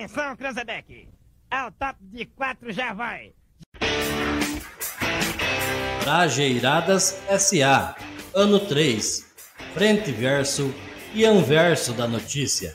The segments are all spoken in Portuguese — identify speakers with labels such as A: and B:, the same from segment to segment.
A: Atenção, Cranzebeck. Ao top de quatro já vai.
B: Trajeiradas SA. Ano 3. Frente verso e anverso da notícia.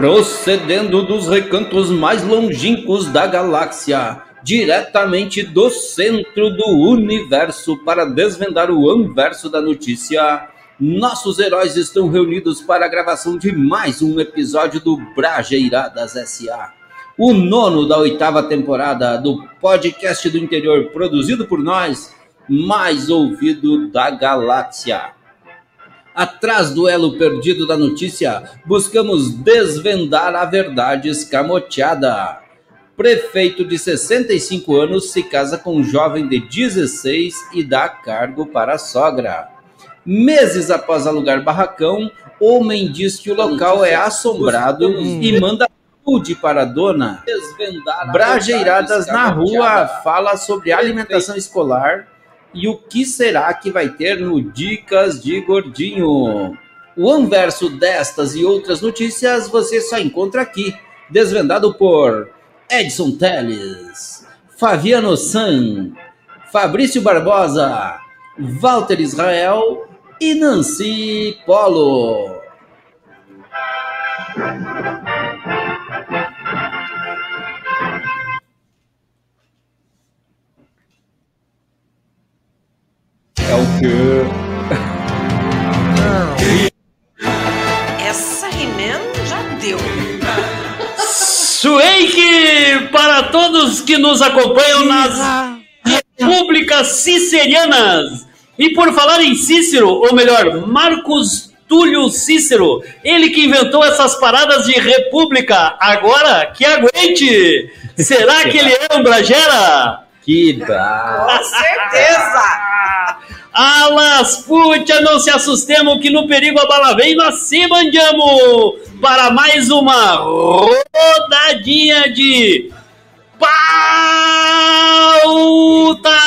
C: Procedendo dos recantos mais longínquos da galáxia, diretamente do centro do universo para desvendar o anverso da notícia, nossos heróis estão reunidos para a gravação de mais um episódio do Brajeiradas SA, o nono da oitava temporada do podcast do interior produzido por nós, mais ouvido da galáxia. Atrás do elo perdido da notícia, buscamos desvendar a verdade escamoteada. Prefeito de 65 anos se casa com um jovem de 16 e dá cargo para a sogra. Meses após alugar barracão, homem diz que o local é assombrado e manda nude para a dona. Brajeiradas na rua fala sobre alimentação escolar e o que será que vai ter no Dicas de Gordinho. O anverso destas e outras notícias você só encontra aqui, desvendado por Edson Teles, Fabiano San, Fabrício Barbosa, Walter Israel e Nancy Polo.
D: Essa He-Man já deu.
E: Sueike para todos que nos acompanham nas repúblicas cicerianas. E por falar em Cícero, ou melhor, Marcos Túlio Cícero, ele que inventou essas paradas de república, agora que aguente! Será que ele é um bragera?
C: Que bravo!
D: Com certeza!
E: Alas, putia, não se assustemos que no perigo a bala vem, nós se mandamos para mais uma rodadinha de pauta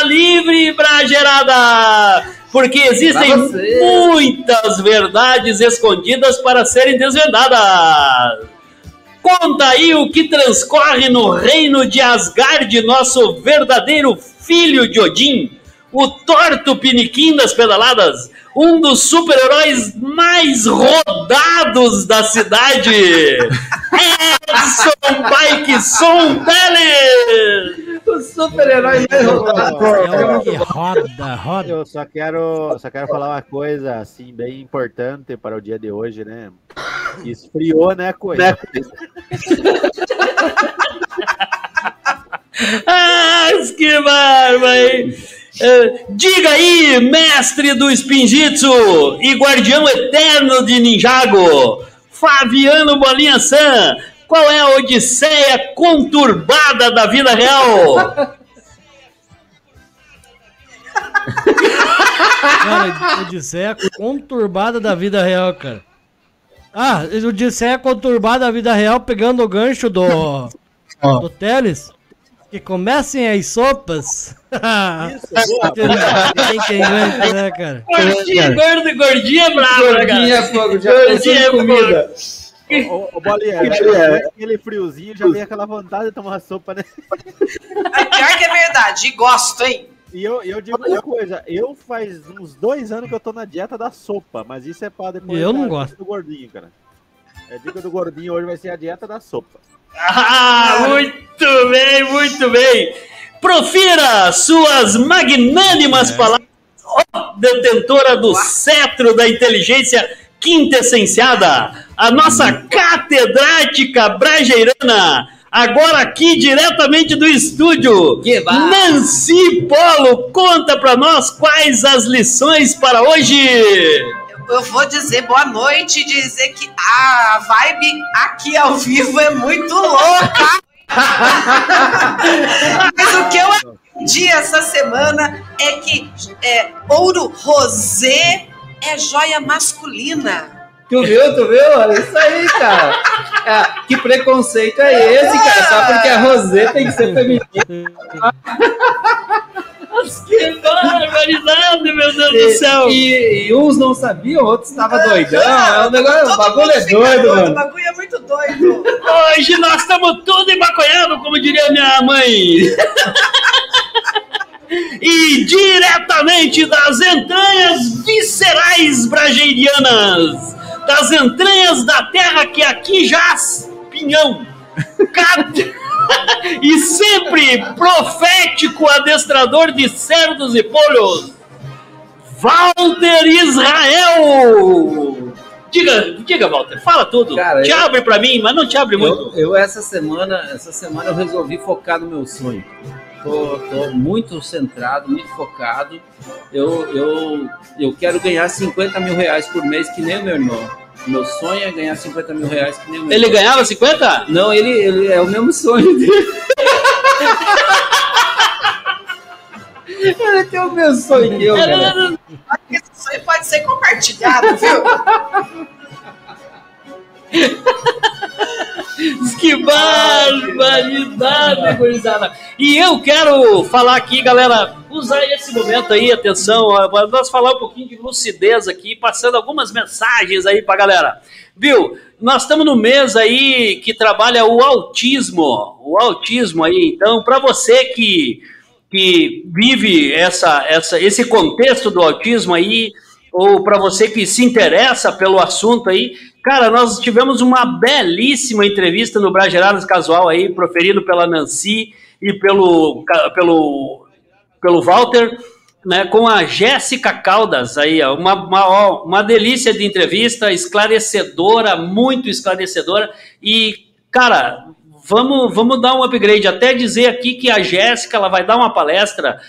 E: livre bragerada. Porque existem muitas verdades escondidas para serem desvendadas. Conta aí o que transcorre no reino de Asgard, nosso verdadeiro filho de Odin, o torto piniquim das pedaladas, um dos super-heróis mais rodados da cidade, Edson Bike Som Teles!
C: O super-herói mais rodado.
F: Eu-
A: Que roda, roda.
F: Eu só quero, só quero falar uma coisa assim bem importante para o dia de hoje, né? Esfriou, né, coisa?
E: Ah, que barba, hein? Eh, diga aí, mestre do Spinjitzu e guardião eterno de Ninjago, Fabiano Bolinha San, qual é a odisseia conturbada da vida real?
G: Cara, Odisseia conturbada da vida real, cara. Ah, Odisseia conturbada da vida real, pegando o gancho do, do Teles. Que comecem as sopas. Tem quem aguenta, né, cara?
E: Gordinha, gordo, gordinha é brava, cara?
C: Gordinha, fogo, já
E: Gordinha é
C: comida.
F: Ô, ô Bolinha, depois aquele friozinho já vem aquela vontade de tomar sopa, né?
D: É pior que é verdade, e gosto, hein?
F: E eu, eu digo uma coisa, eu faz uns dois anos que eu tô na dieta da sopa, mas isso é pra depois
G: Eu não gosto.
F: do gordinho, cara. A dica do gordinho hoje vai ser a dieta da sopa.
E: Ah, muito bem, muito bem. Profira suas magnânimas palavras, ó detentora do cetro da inteligência quintessenciada, a nossa catedrática brajeirana, agora aqui diretamente do estúdio. Nancy Polo, conta pra nós quais as lições para hoje.
D: Eu vou dizer boa noite e dizer que a vibe aqui ao vivo é muito louca. Mas o que eu aprendi essa semana é que é, ouro rosé é joia masculina.
C: Tu viu, tu viu? Olha isso aí, cara. Ah, que preconceito é esse, cara? Só porque a Rosê tem que ser feminina.
E: do céu!
C: E, e uns não sabiam, outros estavam doidão. É um negócio, o
D: Todo
C: bagulho é doido,
D: O
C: mano.
D: bagulho é muito doido.
E: Hoje nós estamos tudo embaconhado, como diria minha mãe. e diretamente das entranhas viscerais brageirianas, das entranhas da terra que aqui jaz pinhão. Cat- e sempre profético adestrador de cerdos e polhos, Walter Israel. Diga, diga, Walter, fala tudo.
C: Cara,
E: te
C: eu-
E: abre pra mim, mas não te abre muito.
C: Eu, eu essa semana, essa semana eu resolvi focar no meu sonho. Tô, tô muito centrado, muito focado. Eu, eu, eu quero ganhar 50 mil reais por mês, que nem o meu irmão. Meu sonho é ganhar 50 mil reais, que nem o meu
E: Ele
C: irmão.
E: ganhava 50?
C: Não, ele, ele é o mesmo sonho dele. ele tem o mesmo sonho que eu, cara.
D: Esse sonho pode ser compartilhado, viu?
E: Que barbaridade, gurizada. E eu quero falar aqui, galera, usar esse momento aí, atenção, ó, nós falar um pouquinho de lucidez aqui, passando algumas mensagens aí pra galera. Viu? Nós estamos no mês aí que trabalha o autismo, o autismo aí. Então, para você que que vive essa, essa, esse contexto do autismo aí, ou para você que se interessa pelo assunto aí, cara, nós tivemos uma belíssima entrevista no Brageradas Casual aí, proferido pela Nancy e pelo, pelo, pelo Walter, né, com a Jéssica Caldas aí, ó, uma, uma, uma delícia de entrevista, esclarecedora, muito esclarecedora, e, cara, vamos, vamos dar um upgrade. Até dizer aqui que a Jéssica ela vai dar uma palestra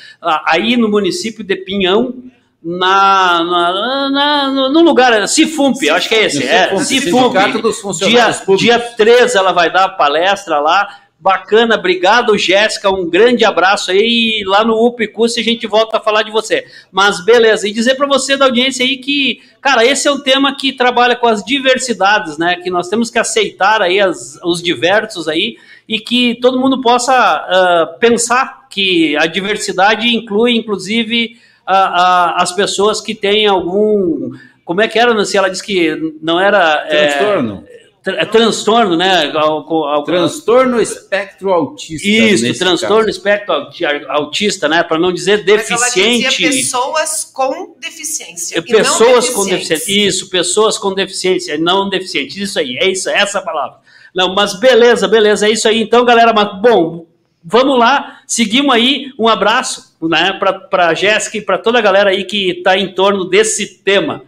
E: aí no município de Pinhão, na, na, na- no- lugar, Cifump, eu acho que é esse,
C: No
E: é,
C: Cifump,
E: Cifump.
C: Sindicato dos
E: Dia,
C: Funcionários Públicos.
E: dia 13 ela vai dar palestra lá. Bacana, obrigado, Jéssica. Um grande abraço aí. E lá no UPCUS a gente volta a falar de você. Mas beleza, e dizer para você da audiência aí que, cara, esse é um tema que trabalha com as diversidades, né? Que nós temos que aceitar aí as- os diversos aí e que todo mundo possa ah, pensar que a diversidade inclui, inclusive, a- a- as pessoas que têm algum. Como é que era, Nancy? Ela disse que não era. é,
C: Transtorno.
E: Tra- é transtorno, né? Al- al-
C: Transtorno espectro autista.
E: Isso, transtorno
C: caso.
E: espectro auti- autista, né? Para não dizer
D: Mas ela
E: deficiente.
D: dizia pessoas com deficiência.
E: É,
D: e
E: pessoas
D: não
E: com deficiência. Isso, pessoas com deficiência, não deficientes. Isso aí, é isso, é essa a palavra. Não, mas beleza, beleza, é isso aí. Então, galera, mas, bom, vamos lá, seguimos aí. Um abraço né, para a Jéssica e para toda a galera aí que está em torno desse tema.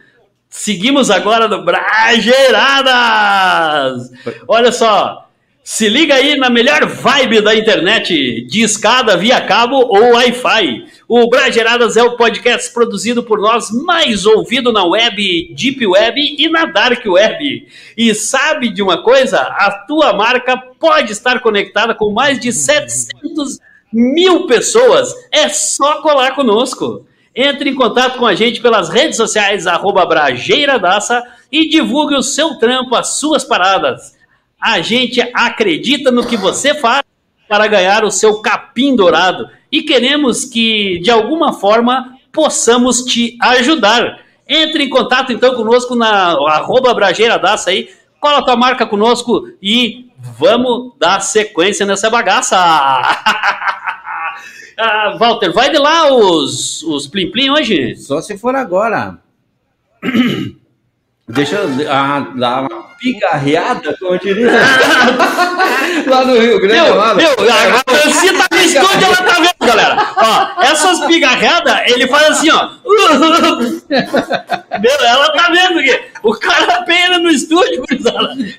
E: Seguimos agora no Brageiradas! Olha só, se liga aí na melhor vibe da internet, de escada via cabo ou Wi-Fi. O Brageradas é o podcast produzido por nós, mais ouvido na web, Deep Web e na Dark Web. E sabe de uma coisa? A tua marca pode estar conectada com mais de 700 mil pessoas. É só colar conosco. Entre em contato com a gente pelas redes sociais, arroba Brageiradaça, e divulgue o seu trampo, as suas paradas. A gente acredita no que você faz para ganhar o seu capim dourado e queremos que, de alguma forma, possamos te ajudar. Entre em contato então conosco na arroba Brageiradaça aí, cola tua marca conosco e vamos dar sequência nessa bagaça. Ah, Walter, vai de lá os, os Plim Plim hoje?
C: Só se for agora. Deixa eu ah, dar uma pigarreada, como eu diria. Lá no Rio Grande,
E: Meu, meu, a Nancy tá no estúdio, ela tá vendo, galera. Ó, essas pigarreadas, ele faz assim, ó. Ela tá vendo aqui. O cara pena no estúdio.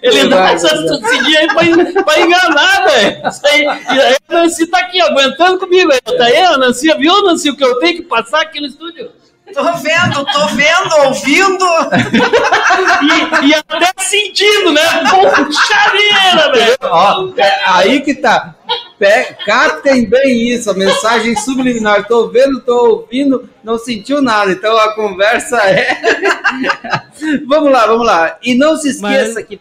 E: Ele dá
C: Vai,
E: essas tossidinhas aí pra, pra enganar, velho. Isso aí. E aí a Nancy tá aqui, aguentando comigo. aí. Tá aí, a Nancy, viu, Nancy, o que eu tenho que passar aqui no estúdio?
D: Tô vendo, tô vendo, ouvindo.
E: E, e até sentindo, né? Puxa vida, velho.
C: Ó, é aí que tá. Catem bem isso, a mensagem subliminar. Tô vendo, tô ouvindo, não sentiu nada. Então a conversa é. vamos lá, vamos lá. E não se esqueça
G: Mas-
C: que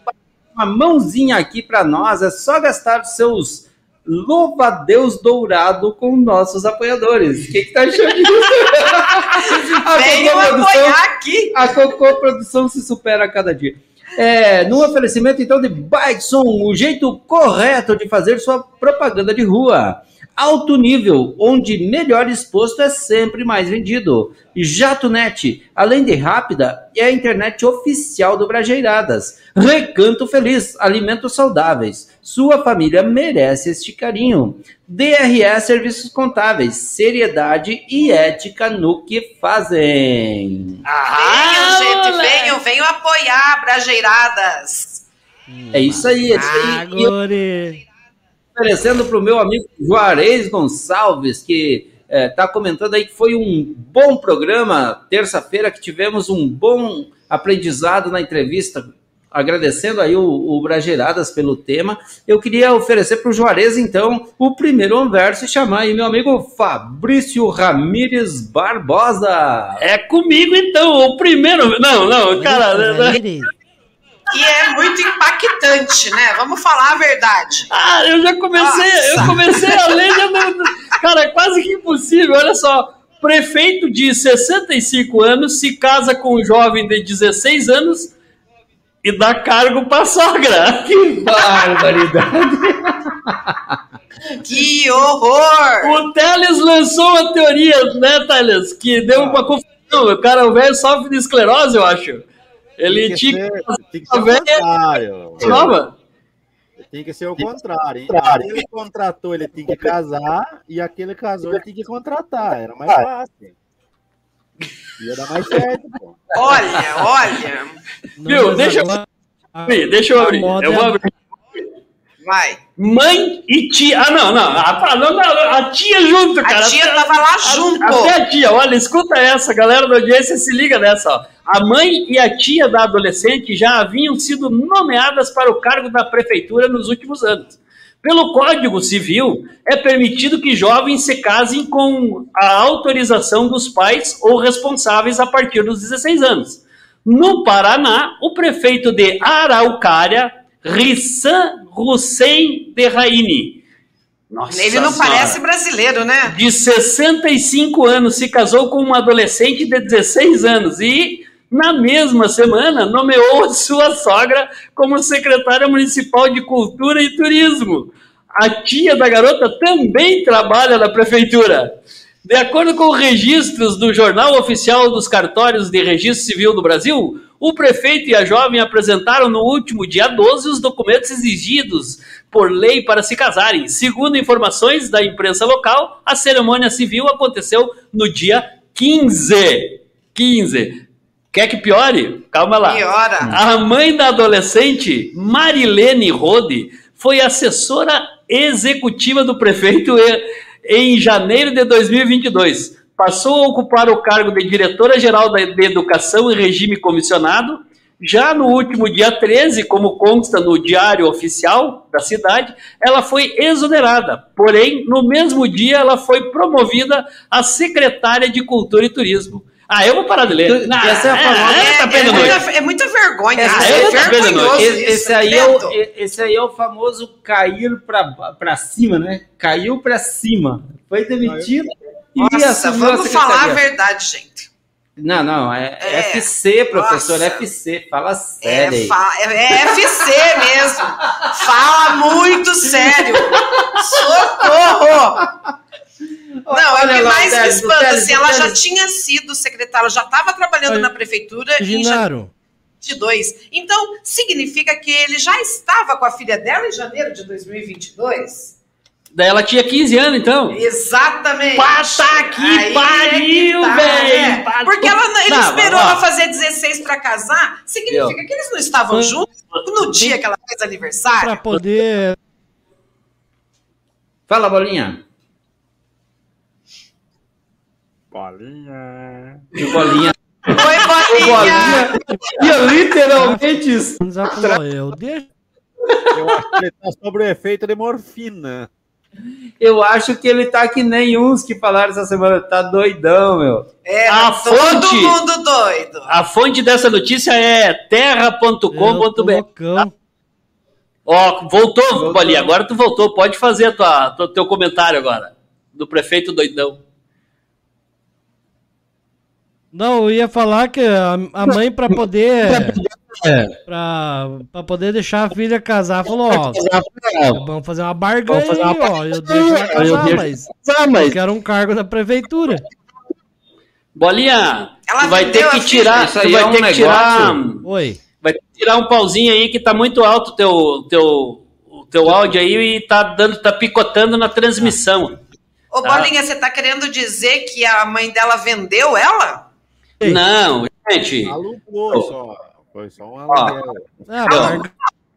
C: uma mãozinha aqui para nós, é só gastar os seus louva-deus dourado com nossos apoiadores. O que, que tá achando disso? a
D: Venham apoiar aqui.
C: a Cocô Produção se supera a cada dia. É, no oferecimento, então, de Bikeson, o jeito correto de fazer sua propaganda de rua. Alto nível, onde melhor exposto é sempre mais vendido. JatoNet, além de rápida, é a internet oficial do Brajeiradas. Recanto Feliz, alimentos saudáveis. Sua família merece este carinho. DRE Serviços Contábeis, seriedade e ética no que fazem.
D: Venham, gente, venham, venham apoiar Brajeiradas.
C: É isso aí, é isso
G: Ah,
C: aí. E. oferecendo para o meu amigo Juarez Gonçalves, que está comentando aí que foi um bom programa, terça-feira, que tivemos um bom aprendizado na entrevista. Agradecendo aí o, o Brageiradas pelo tema, eu queria oferecer para o Juarez, então, o primeiro verso e chamar aí meu amigo Fabrício Ramírez Barbosa.
E: É comigo então, o primeiro. Não, não, cara.
G: Ramirez.
D: E é muito impactante, né? Vamos falar a verdade.
E: Ah, eu já comecei, eu
D: Nossa.
E: comecei a ler. já não- Cara, é quase que impossível. Olha só. Prefeito de 65 anos se casa com um jovem de 16 anos e dá cargo pra sogra.
C: Que barbaridade!
D: Que horror!
E: O Teles lançou uma teoria, né, Teles? Que deu uma confusão. O cara, o velho sofre de esclerose, eu acho. Ele
F: Tem que
E: tinha
F: ser- tem que ser o contrário. Tem que ser o contrário, hein? Aquele contratou, ele tem que casar, e aquele casou, ele tem que contratar. Era mais fácil. Ia dar mais certo, pô.
D: Olha, olha.
G: Não,
E: Viu? Deixa eu- Deixa eu
G: A
E: abrir. Eu vou
G: é-
E: abrir.
D: Vai.
E: Mãe e tia. Ah, não, não. A, não, não, a tia junto, cara.
D: A tia tava lá junto.
E: Até a tia, olha, escuta essa, galera da audiência, se liga nessa, ó. A mãe e a tia da adolescente já haviam sido nomeadas para o cargo da prefeitura nos últimos anos. Pelo Código Civil, é permitido que jovens se casem com a autorização dos pais ou responsáveis a partir dos 16 anos. No Paraná, o prefeito de Araucária, Rissan Hussein de Raini. Nossa
D: Ele não
E: Senhora
D: parece brasileiro, né?
E: de 65 anos se casou com uma adolescente de 16 anos e, na mesma semana, nomeou sua sogra como secretária municipal de Cultura e Turismo. A tia da garota também trabalha na prefeitura. De acordo com registros do Jornal Oficial dos Cartórios de Registro Civil do Brasil, o prefeito e a jovem apresentaram no último dia 12 os documentos exigidos por lei para se casarem. Segundo informações da imprensa local, a cerimônia civil aconteceu no dia 15. 15. Quer que piore? Calma lá.
D: Piora.
E: A mãe da adolescente, Marilene Rode, foi assessora executiva do prefeito em janeiro de 2022. Passou a ocupar o cargo de diretora-geral da- de Educação em regime comissionado. Já no último dia 13, como consta no Diário Oficial da cidade, ela foi exonerada. Porém, no mesmo dia, ela foi promovida a secretária de Cultura e Turismo. Ah, eu vou parar de ler.
C: Tu- essa é a famosa-
E: é, tá
D: É, muita, é muita vergonha.
C: Essa
E: aí
D: é vergonhoso.
C: Esse, esse aí é o, esse aí é o famoso cair pra cima, né? Caiu pra cima. Foi demitido e
D: Nossa, vamos falar a verdade, gente.
C: Não, não, é,
D: É.
C: FC, professor,
D: Nossa.
C: FC. Fala
D: É,
C: sério aí.
D: fa- é- é FC mesmo. Fala muito sério. Socorro! Não, é o que
C: Olha lá,
D: mais me espanta,
C: Teles,
D: assim, ela já tinha sido secretária, ela já estava trabalhando
G: Olha,
D: na prefeitura
G: Genaro,
D: de 22. Então, significa que ele já estava com a filha dela em janeiro de 2022?
E: Daí ela tinha 15 anos, então.
D: Exatamente.
E: Pata que
D: Aí
E: pariu,
D: é que tá,
E: velho.
D: né?
E: Pata-
D: Porque ela, não- ele
E: Não,
D: esperou
E: ó.
D: ela fazer 16 pra casar, significa que eles não estavam
G: Foi-
D: juntos no dia que ela fez aniversário?
G: pra poder.
C: Fala, bolinha.
F: Bolinha.
C: E bolinha.
D: Oi, bolinha!
C: bolinha ia literalmente.
G: Eu deixo.
F: Eu acho que ele tá sobre o efeito de morfina.
C: Eu acho que ele tá que nem uns que falaram essa semana. Tá doidão, meu.
D: É,
E: A
D: todo
E: fonte.
D: mundo doido.
E: A fonte dessa notícia é terra.com.br. Ó, voltou, Bolinha, agora tu voltou. Pode fazer a tua, tua- teu comentário agora. Do prefeito doidão.
G: Não, eu ia falar que a, a mãe, pra poder.
B: É.
G: Pra, pra poder deixar a filha casar, falou: Ó, vamos fazer uma barganha
B: fazer uma
G: aí, ó. Eu deixo ela
B: Eu
G: casar,
B: deixo-
G: mas eu
B: mas
G: quero um cargo da prefeitura.
E: Bolinha,
D: Ela
E: tu vai ter que
D: a filha.
E: tirar.
C: Isso
E: Tu
C: aí
E: vai
C: é um
E: ter que tirar.
C: negócio.
G: Oi.
E: Vai ter que tirar um pauzinho aí que tá muito alto o teu, teu, o teu áudio aí e tá dando, tá picotando na transmissão.
D: Ô,
E: Tá.
D: Bolinha, você tá querendo dizer que a mãe dela vendeu ela?
E: Não, gente.
F: Alugou só. Foi só um aluguel.
G: Ah.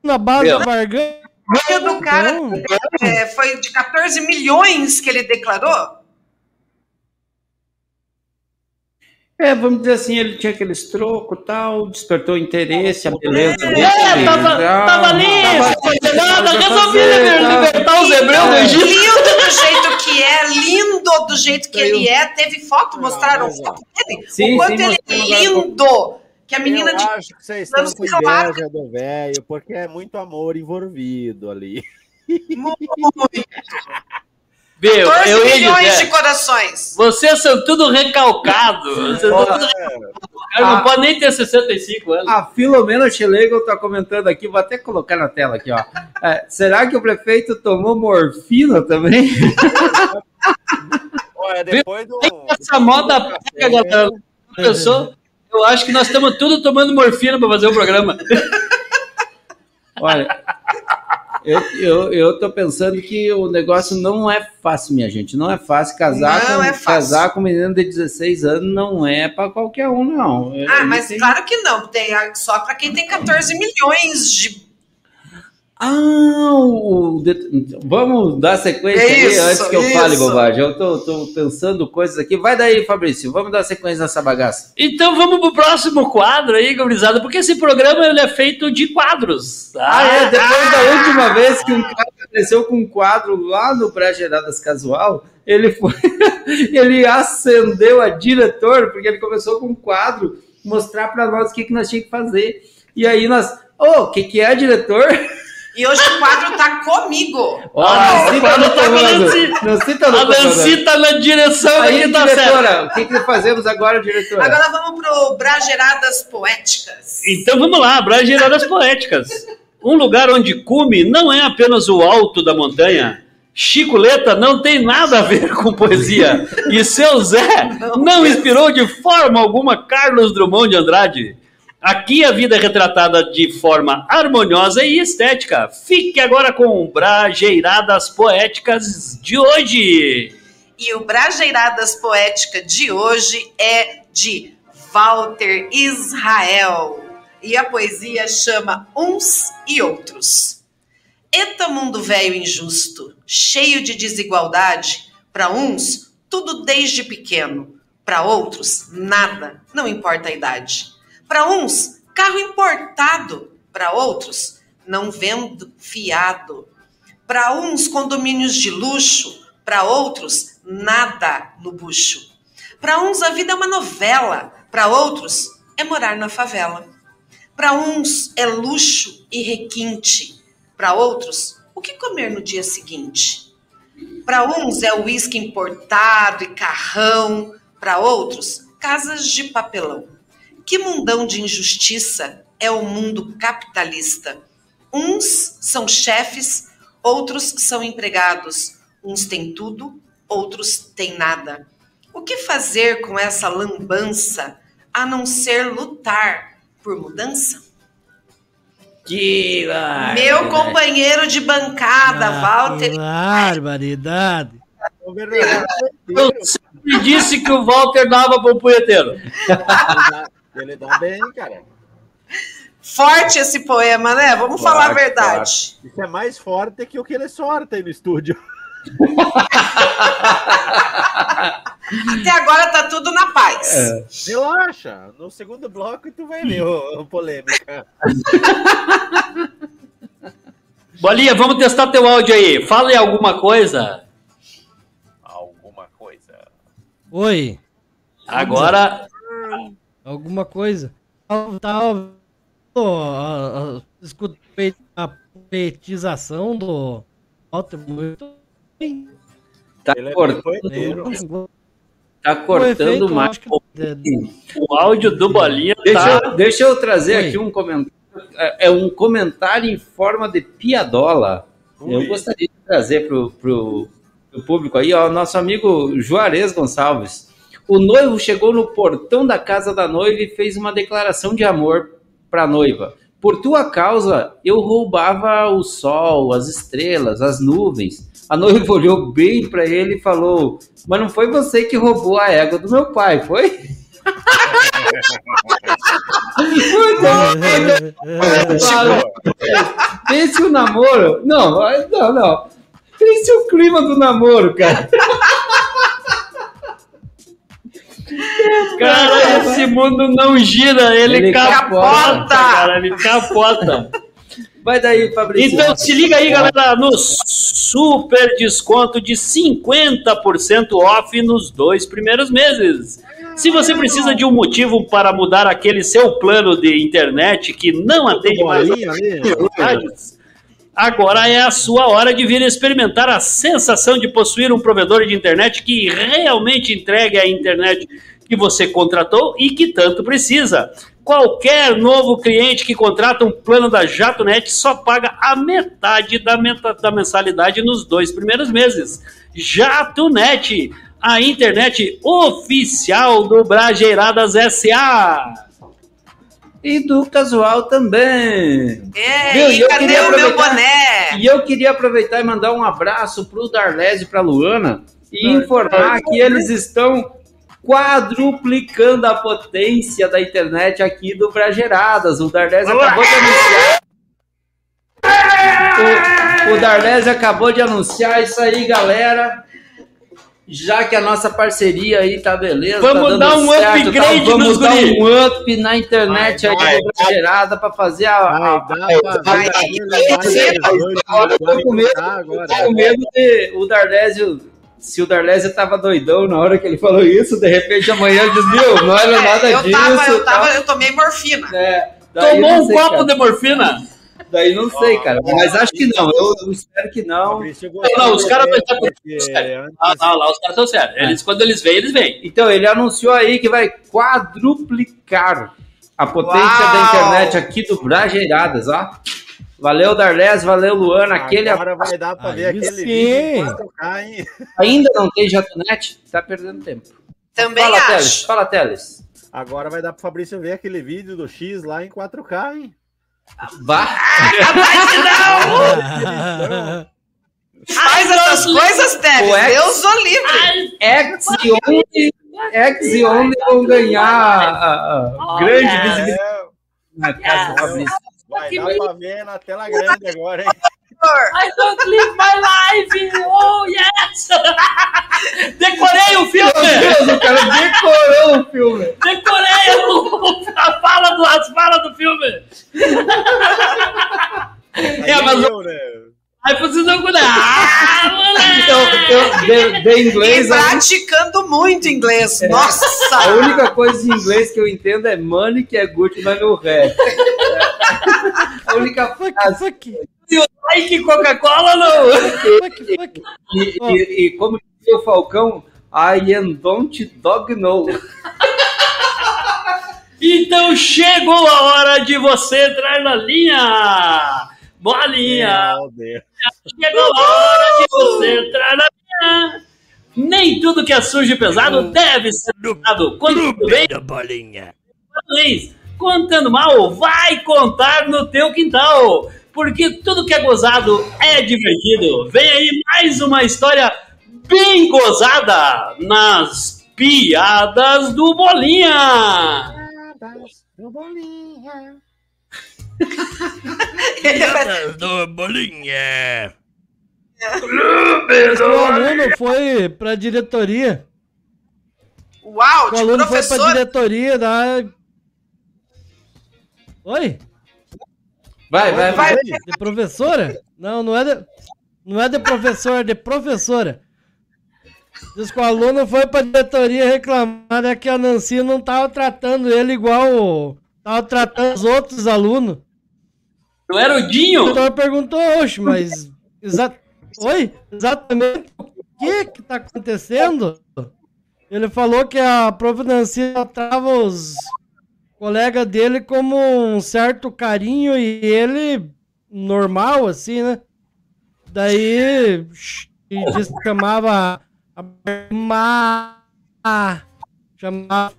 G: Na base da barganha.
D: O do cara é, foi de 14 milhões que ele declarou?
C: É, vamos dizer assim, ele tinha aqueles trocos tal, despertou interesse, a beleza dele.
E: É, tava,
C: tal.
E: tava ali, fazer nada, resolvi
C: fazer, tava-
E: libertar os hebreus do
C: É.
E: Egito.
D: Lindo do jeito que é, lindo do jeito que ele é. Teve foto, mostraram foto dele.
C: Sim,
D: o quanto
C: sim,
D: ele é lindo. Que a menina
F: eu
D: de.
F: acho que vocês estão
D: anos
F: com inveja do velho, porque é muito amor envolvido ali.
E: Meu,
D: 14
E: eu ia
D: milhões
E: dizer,
D: de corações.
E: vocês são tudo recalcado. Vocês são tudo recalcado. Não pode nem ter 65 anos.
C: A Filomena Schlegel está comentando aqui, vou até colocar na tela aqui, ó. É, será que o prefeito tomou morfina também?
F: Olha, depois do.
E: Essa moda pega, galera. Pensou? Eu acho que nós estamos tudo tomando morfina para fazer o programa.
C: Olha, eu, eu, eu tô pensando que o negócio não é fácil, minha gente. Não é fácil casar
D: Não
C: com
D: é fácil.
C: casar com um menino de 16 anos não é para qualquer um, não.
D: Ah,
C: Ele
D: mas
C: tem-
D: claro que não. Tem só para quem tem 14 milhões de.
C: Ah, o vamos dar sequência
D: É
C: aí
D: isso,
C: antes que eu
D: isso.
C: fale bobagem. Eu tô, tô pensando coisas aqui. Vai daí, Fabrício. Vamos dar sequência nessa bagaça.
E: Então vamos pro próximo quadro aí, gurizada, porque esse programa ele é feito de quadros. tá?
C: Ah, é? Depois da última vez que um cara apareceu com um quadro lá no Pré-Geradas Casual, ele foi. ele acendeu a diretor, porque ele começou com um quadro, mostrar para nós o que, que nós tínhamos que fazer. E aí nós. Ô, o que, que é, diretor?
D: E hoje o quadro tá comigo.
C: Ó, tá
E: quadro
C: no
E: tá com a
C: comando. Tá no
E: A tá na direção
C: Aí,
E: aqui, tá certo.
C: diretora, o que, que fazemos agora, diretora?
D: Agora vamos pro Brageradas Poéticas.
E: Então vamos lá, Brageradas Poéticas. Um lugar onde cume não é apenas o alto da montanha. Chicoleta não tem nada a ver com poesia. E seu Zé não inspirou de forma alguma Carlos Drummond de Andrade. Aqui a vida é retratada de forma harmoniosa e estética. Fique agora com Brajeiradas Poéticas de hoje.
D: E o Brajeiradas Poética de hoje é de Walter Israel. E a poesia chama Uns e Outros. Eta mundo velho injusto, cheio de desigualdade. Para uns, tudo desde pequeno. Para outros, nada, não importa a idade. Para uns, carro importado. Para outros, não vendo fiado. Para uns, condomínios de luxo. Para outros, nada no bucho. Para uns, a vida é uma novela. Para outros, é morar na favela. Para uns, é luxo e requinte. Para outros, o que comer no dia seguinte? Para uns, é uísque importado e carrão. Para outros, casas de papelão. Que mundão de injustiça é o mundo capitalista? Uns são chefes, outros são empregados. Uns têm tudo, outros têm nada. O que fazer com essa lambança a não ser lutar por mudança?
C: Que
D: Meu companheiro de bancada,
G: Ah,
D: Walter.
G: Barbaridade.
F: O verdadeiro
E: Eu sempre disse que o Walter dava pro punheteiro.
F: Ele dá- bem, cara.
D: Forte esse poema, né? Vamos falar a
C: Forte,
D: verdade.
F: Isso é mais forte que o que ele sorta aí no estúdio.
D: Até agora tá tudo na paz.
C: É.
F: Relaxa. No segundo bloco tu vai ver o, o polêmica.
E: Bolinha, vamos testar teu áudio aí. Fala aí alguma coisa.
F: Alguma coisa.
G: Oi.
E: Agora,
G: Alguma coisa. Tá, tá, ó, ó, escutei a monetização do Walter muito bem.
C: Tá
F: é
C: cortando, tá
G: O
C: cortando
G: efeito, eu
C: mais.
G: que- é,
E: O áudio do Bolinha
C: Deixa,
E: tá...
C: eu, deixa eu trazer
G: Oi.
C: aqui um comentário. É é um comentário em forma de piadola. Eu
F: Ui.
C: gostaria de trazer pro, pro, pro público aí, ó, nosso amigo Juarez Gonçalves. O noivo chegou no portão da casa da noiva e fez uma declaração de amor para a noiva. Por tua causa, eu roubava o sol, as estrelas, as nuvens. A noiva olhou bem para ele e falou: Mas não foi você que roubou a égua do meu pai, foi? Pense o namoro. Não, não, não. Pense o clima do namoro, cara.
E: Cara, esse mundo não gira, ele,
C: Ele
E: capota,
D: capota.
E: cara, ele capota.
C: Vai daí, Fabrício.
E: Então se liga aí, galera, no super desconto de 50% off nos dois primeiros meses. Se você precisa de um motivo para mudar aquele seu plano de internet que não atende mais. Agora é a sua hora de vir experimentar a sensação de possuir um provedor de internet que realmente entregue a internet que você contratou e que tanto precisa. Qualquer novo cliente que contrata um plano da JatoNet só paga a metade da, meta- da mensalidade nos dois primeiros meses. JatoNet, a internet oficial do Brajeiradas SA.
C: E do casual também.
D: É,
C: Viu? E
D: e
C: eu
D: cadê
C: queria
D: o meu
C: aproveitar-
D: boné?
C: E eu queria aproveitar e mandar um abraço pro Darlese e pra Luana e informar que eles estão quadruplicando a potência da internet aqui do Brageradas. O Darlese acabou de anunciar. O, o Darlese acabou de anunciar isso aí, galera. Já que a nossa parceria aí tá beleza,
E: Vamos
C: tá dando
E: dar um
C: certo,
E: upgrade
C: tá, vamos
E: nos
C: dar
E: guri.
C: um up na internet
F: Vai,
C: aí
F: vai,
C: do Bragerada para fazer a, com medo,
F: tá agora.
C: tô com medo de o Darlésio, se o Darlésio tava doidão na hora que ele falou isso, de repente amanhã ele diz, viu, não era nada
D: É, eu
C: disso.
D: tava, eu tava, eu tomei morfina.
C: É,
E: Tomou um copo
C: cara.
E: de morfina?
C: Daí não sei, cara, mas acho que não, eu, eu espero que não.
F: Eu
E: Não, os caras por-
F: porque antes-
E: Ah, não, lá os caras estão certos. Eles, Quando eles vêm, eles vêm.
C: Então, ele anunciou aí que vai quadruplicar a potência
D: Uau!
C: da internet aqui do Brageiradas, ó. Valeu, Darlés, valeu, Luana, aquele
F: Agora vai dar pra ver aquele
G: sim.
F: vídeo em 4K, hein?
C: ainda não tem Jatonet, tá perdendo tempo.
D: Também
C: Fala, Teles,
D: acho.
C: fala, Teles.
F: Agora vai dar pro Fabrício ver aquele vídeo do X lá em 4K, hein?
C: Vá.
D: Faz essas coisas, Teles.
C: Ex-
D: Deus o livre.
C: X e onde, e vão ganhar a, a grande visibilidade na casa do Fabrício.
F: vai dar pra ver na tela grande agora, hein?
E: I don't live my life! Oh, yes! Decorei o
C: Meu
E: filme!
C: Deus, o cara decorou o filme.
E: Decorei o- a fala do, as falas do filme!
F: Aí
E: É, mas
F: eu, né?
E: Aí vocês vão cuidar. Ah, moleque!
C: Então, eu de, de
D: E
C: inglês, a,
D: praticando muito inglês.
C: a
D: Nossa!
C: única coisa em inglês que eu entendo é money, que é good, mas no ré. A única
G: Fuck,
C: frase.
G: fuck,
E: Like Coca-Cola não!
G: fuck, fuck.
C: E, e, e como dizia o Falcão, I am don't dog know.
E: Então chegou a hora de você entrar na linha! Bolinha! Chegou a hora de você entrar na linha! Nem tudo que é sujo e pesado deve ser usado. Quando vem
A: da bolinha.
E: vez contando mal, vai contar no teu quintal. Porque tudo que é gozado é divertido. Vem aí mais uma história bem gozada nas piadas do Bolinha.
A: Piadas do bolinha.
G: O aluno foi pra diretoria.
D: Uau,
G: O
D: de
G: aluno foi pra
D: professor.
G: diretoria da. Oi?
C: Vai, vai, vai.
G: De professora? Não, não é de, não é de professor, é de professora. Diz que o aluno foi pra diretoria reclamar é que a Nancy não tava tratando ele igual tava tratando os outros alunos.
E: Não era o
G: O
E: Dinho?
G: doutor perguntou, oxe, mas. Exa... Oi? Exatamente o que que tá acontecendo? Ele falou que a Providencia tratava os colegas dele como um certo carinho e ele normal, assim, né? Daí disse que chamava a Ma, chamava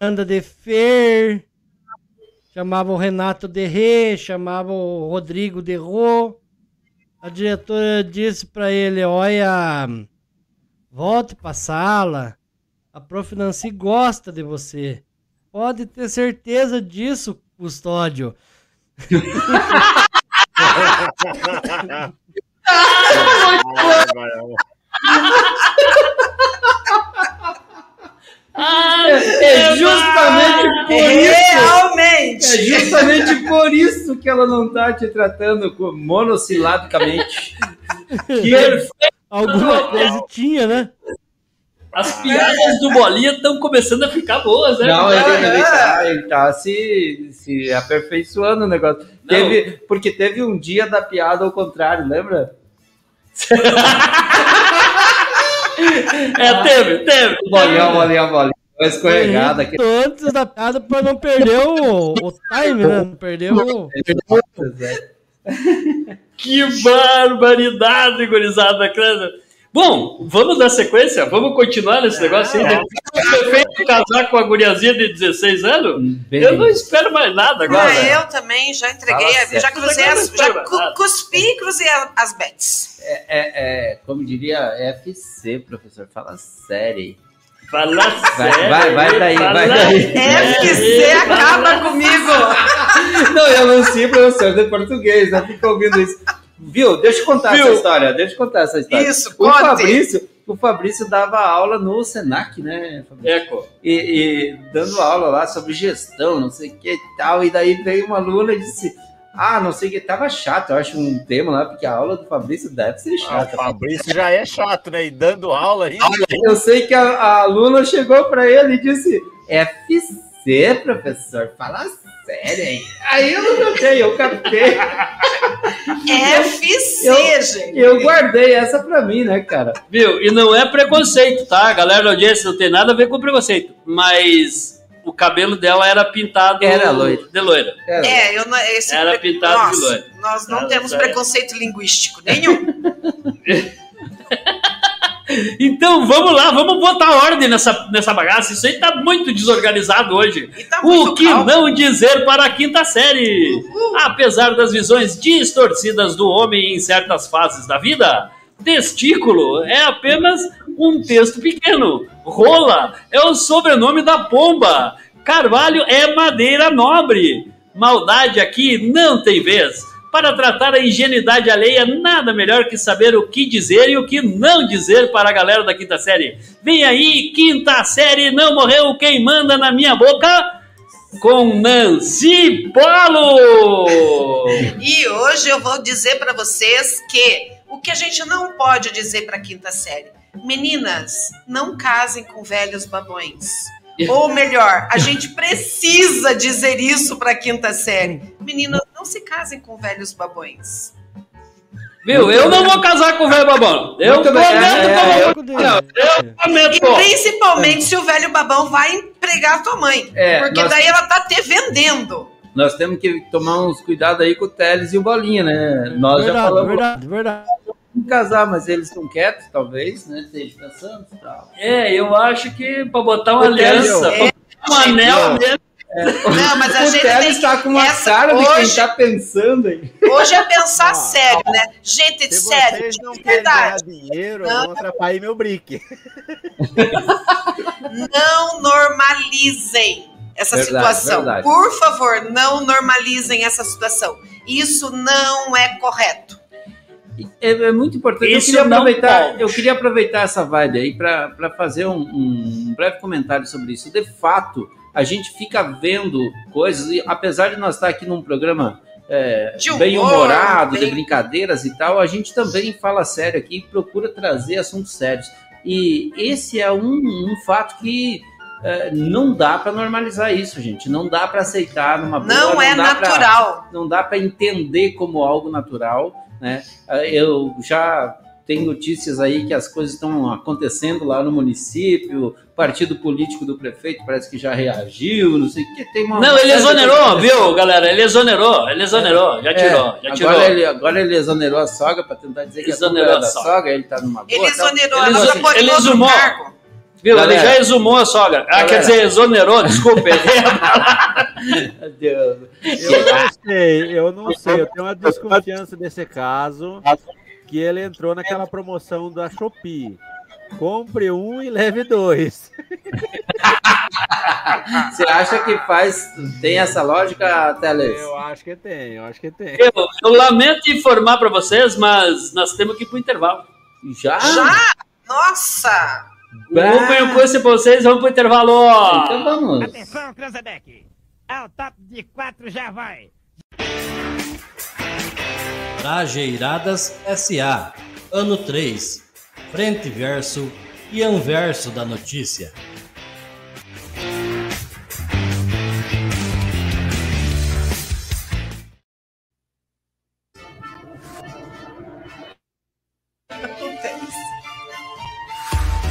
G: Anda de Fer, chamava o Renato de Rê, chamava o Rodrigo de Rô. A diretora disse pra ele: Olha, volte pra sala. A Prof. Nancy gosta de você. Pode ter certeza disso, Custódio.
C: É justamente por isso. É
D: Realmente.
C: justamente por isso que ela não tá te tratando monossilabicamente. Que
G: Alguma coisa tinha, né?
E: As piadas do Bolinha estão começando a ficar boas, né?
C: Não, ele,
D: Ah,
C: ele
D: é.
C: tá, ele tá se, se aperfeiçoando o negócio. Teve, porque teve um dia da piada ao contrário, lembra?
E: É, teve, teve.
C: Bolinha, bolinha, bolinha. Uma escorregada.
G: Muito Antes da piada pra não perder o, o time, né? Não perder o.
E: Que barbaridade, gurizada. cara. Bom, vamos dar sequência? Vamos continuar nesse negócio aí? Feito casar com a guriazinha de 16 anos?
C: Bem,
E: Eu não espero mais nada agora.
D: Ah, eu também já entreguei,
C: Fala
D: já cruzei as, já cu- cuspi e cruzei as bets.
C: é, é, é, como diria, FC, professor. Fala sério.
E: Fala
C: Vai,
E: sério.
C: vai, vai daí, vai daí.
D: FC acaba comigo.
C: Não, eu não sei professor de português, não fica ouvindo isso. Viu? Deixa eu contar
E: Viu?
C: essa história. Deixa eu contar essa história.
D: Isso,
C: o
D: conte.
C: Fabrício, o Fabrício dava aula no Senac, né? Fabrício?
E: Eco.
C: E, e dando aula lá sobre gestão, não sei o que e tal. E daí veio uma aluna e disse: Ah, não sei o que, tava chato, eu acho um tema lá, porque a aula do Fabrício deve ser
F: Ah, o
C: chata.
F: Fabrício já é chato, né? E dando aula ainda.
C: Eu sei que a, a aluna chegou pra ele e disse: FC, professor, fala sério aí. Aí eu não notei, eu captei.
D: FC,
C: Eu-
D: gente.
C: Eu guardei essa pra mim, né, cara?
E: Viu? E não é preconceito, tá? Galera da audiência não tem nada a ver com preconceito. Mas o cabelo dela era pintado
C: Era loiro.
E: de loira.
C: Era.
D: É, eu não, esse
E: Era
D: pre-
E: pintado
D: nós,
E: de loiro.
D: Nós não
E: Era
D: temos
E: sério.
D: preconceito linguístico nenhum.
E: Então vamos lá, vamos botar ordem nessa, nessa bagaça. Isso aí tá muito desorganizado hoje.
D: Tá muito
E: O que
D: calmo.
E: não dizer para a quinta série? Apesar das visões distorcidas do homem em certas fases da vida, testículo é apenas um texto pequeno. Rola é o sobrenome da pomba. Carvalho é madeira nobre. Maldade aqui não tem vez. Para tratar a ingenuidade alheia, nada melhor que saber o que dizer e o que não dizer para a galera da quinta série. Vem aí, quinta série, não morreu quem manda na minha boca? Com Nancy Polo!
D: E hoje eu vou dizer pra vocês que o que a gente não pode dizer pra quinta série. Meninas, não casem com velhos babões. Ou melhor, a gente precisa dizer isso pra quinta série. Meninas, não se casem com velhos babões.
E: Viu? Eu não vou casar com o velho babão. Eu
C: Muito
E: prometo
C: é,
E: eu
C: é,
E: não
C: eu-
D: E principalmente se o velho babão vai empregar a tua mãe.
C: É,
D: porque
C: nós-
D: daí ela tá te vendendo.
C: Nós temos que tomar uns cuidados aí com o Teles e o Bolinha, né? Nós já
G: verdade,
C: falamos
G: verdade, verdade.
C: casar, mas eles estão quietos, talvez, né? Esteja pensando e tal.
E: É, eu acho que pra botar uma aliança,
D: É,
E: pra botar um anel mesmo.
D: Não, mas a
C: o
D: gente tem
C: está com uma
D: essa-
C: cara de quem
D: hoje-
C: tá pensando aí.
D: Hoje é pensar
F: Ah,
D: sério, né? Gente,
F: Se
D: sério,
F: vocês não querem ganhar
D: verdade.
F: dinheiro,
D: Não.
F: vão atrapalhar meu brick.
D: Não normalizem essa
C: Verdade,
D: situação.
C: verdade.
D: Por favor, não normalizem essa situação. Isso não é correto.
C: É, é muito importante. Eu queria, aproveitar,
E: pode.
C: eu queria aproveitar essa vibe aí para fazer um, um breve comentário sobre isso. De fato, a gente fica vendo coisas, e apesar de nós estar aqui num programa é,
D: De humor,
C: bem humorado, de
D: bem-
C: brincadeiras e tal, a gente também fala sério aqui e procura trazer assuntos sérios. E esse é um, um fato que é, não dá para normalizar isso, gente. Não dá para aceitar numa boa.
D: Não, é
C: dá pra-
D: natural.
C: não dá para entender como algo natural, né? Eu já tenho notícias aí que as coisas estão acontecendo lá no município, o partido político do prefeito parece que já reagiu, não sei o que. Tem uma,
E: Não, ele exonerou, viu, galera? Ele exonerou, ele exonerou, já
C: É,
E: tirou, já tirou.
C: Agora ele, agora ele exonerou a sogra para tentar dizer que
E: Exonerou
C: a
E: a sogra.
C: sogra, ele tá numa boa.
D: Ele
C: tal.
D: exonerou
E: Ele
D: ela pôr
E: ele
D: outro
E: exumou. Viu?
C: Galera.
E: Ele já exumou a sogra. Ah,
C: Galera.
E: quer dizer, exonerou, desculpa.
C: Meu Deus.
F: Eu não sei, eu não sei. Eu tenho uma desconfiança desse caso que ele entrou naquela promoção da Shopee. Compre um e leve dois.
C: Você acha que faz tem essa lógica, Teles?
F: Eu acho que tem, eu acho que tem.
E: eu, eu lamento informar para vocês, mas nós temos que ir pro intervalo.
C: Já?
D: Já? Nossa!
E: Vamos pôr um coisa pra vocês, vamos pro intervalo.
C: Então vamos.
A: Atenção, Cranzebeck. Ao top de quatro já vai.
B: Trajeiradas SA. Ano 3. Frente verso e anverso da notícia.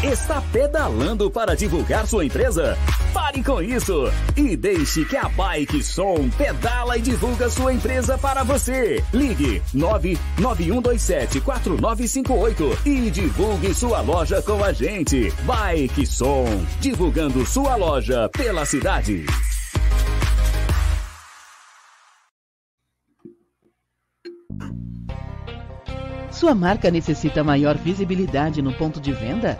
H: Está pedalando para divulgar sua empresa? Pare com isso e deixe que a Bike Som pedala e divulga sua empresa para você. Ligue 991274958 e divulgue sua loja com a gente. Bike Som, divulgando sua loja pela cidade.
I: Sua marca necessita maior visibilidade no ponto de venda?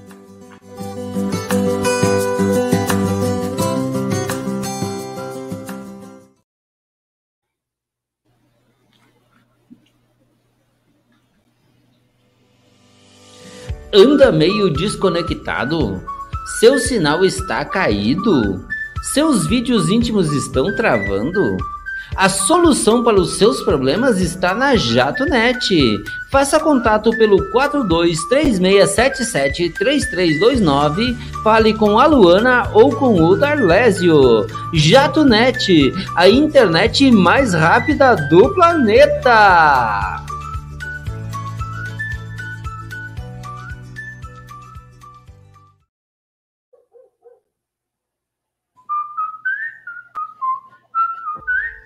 C: Anda meio desconectado? Seu sinal está caído? Seus vídeos íntimos estão travando? A solução para os seus problemas está na JatoNet. Faça contato pelo 4236773329, fale com a Luana ou com o Darlésio. JatoNet, a internet mais rápida do planeta.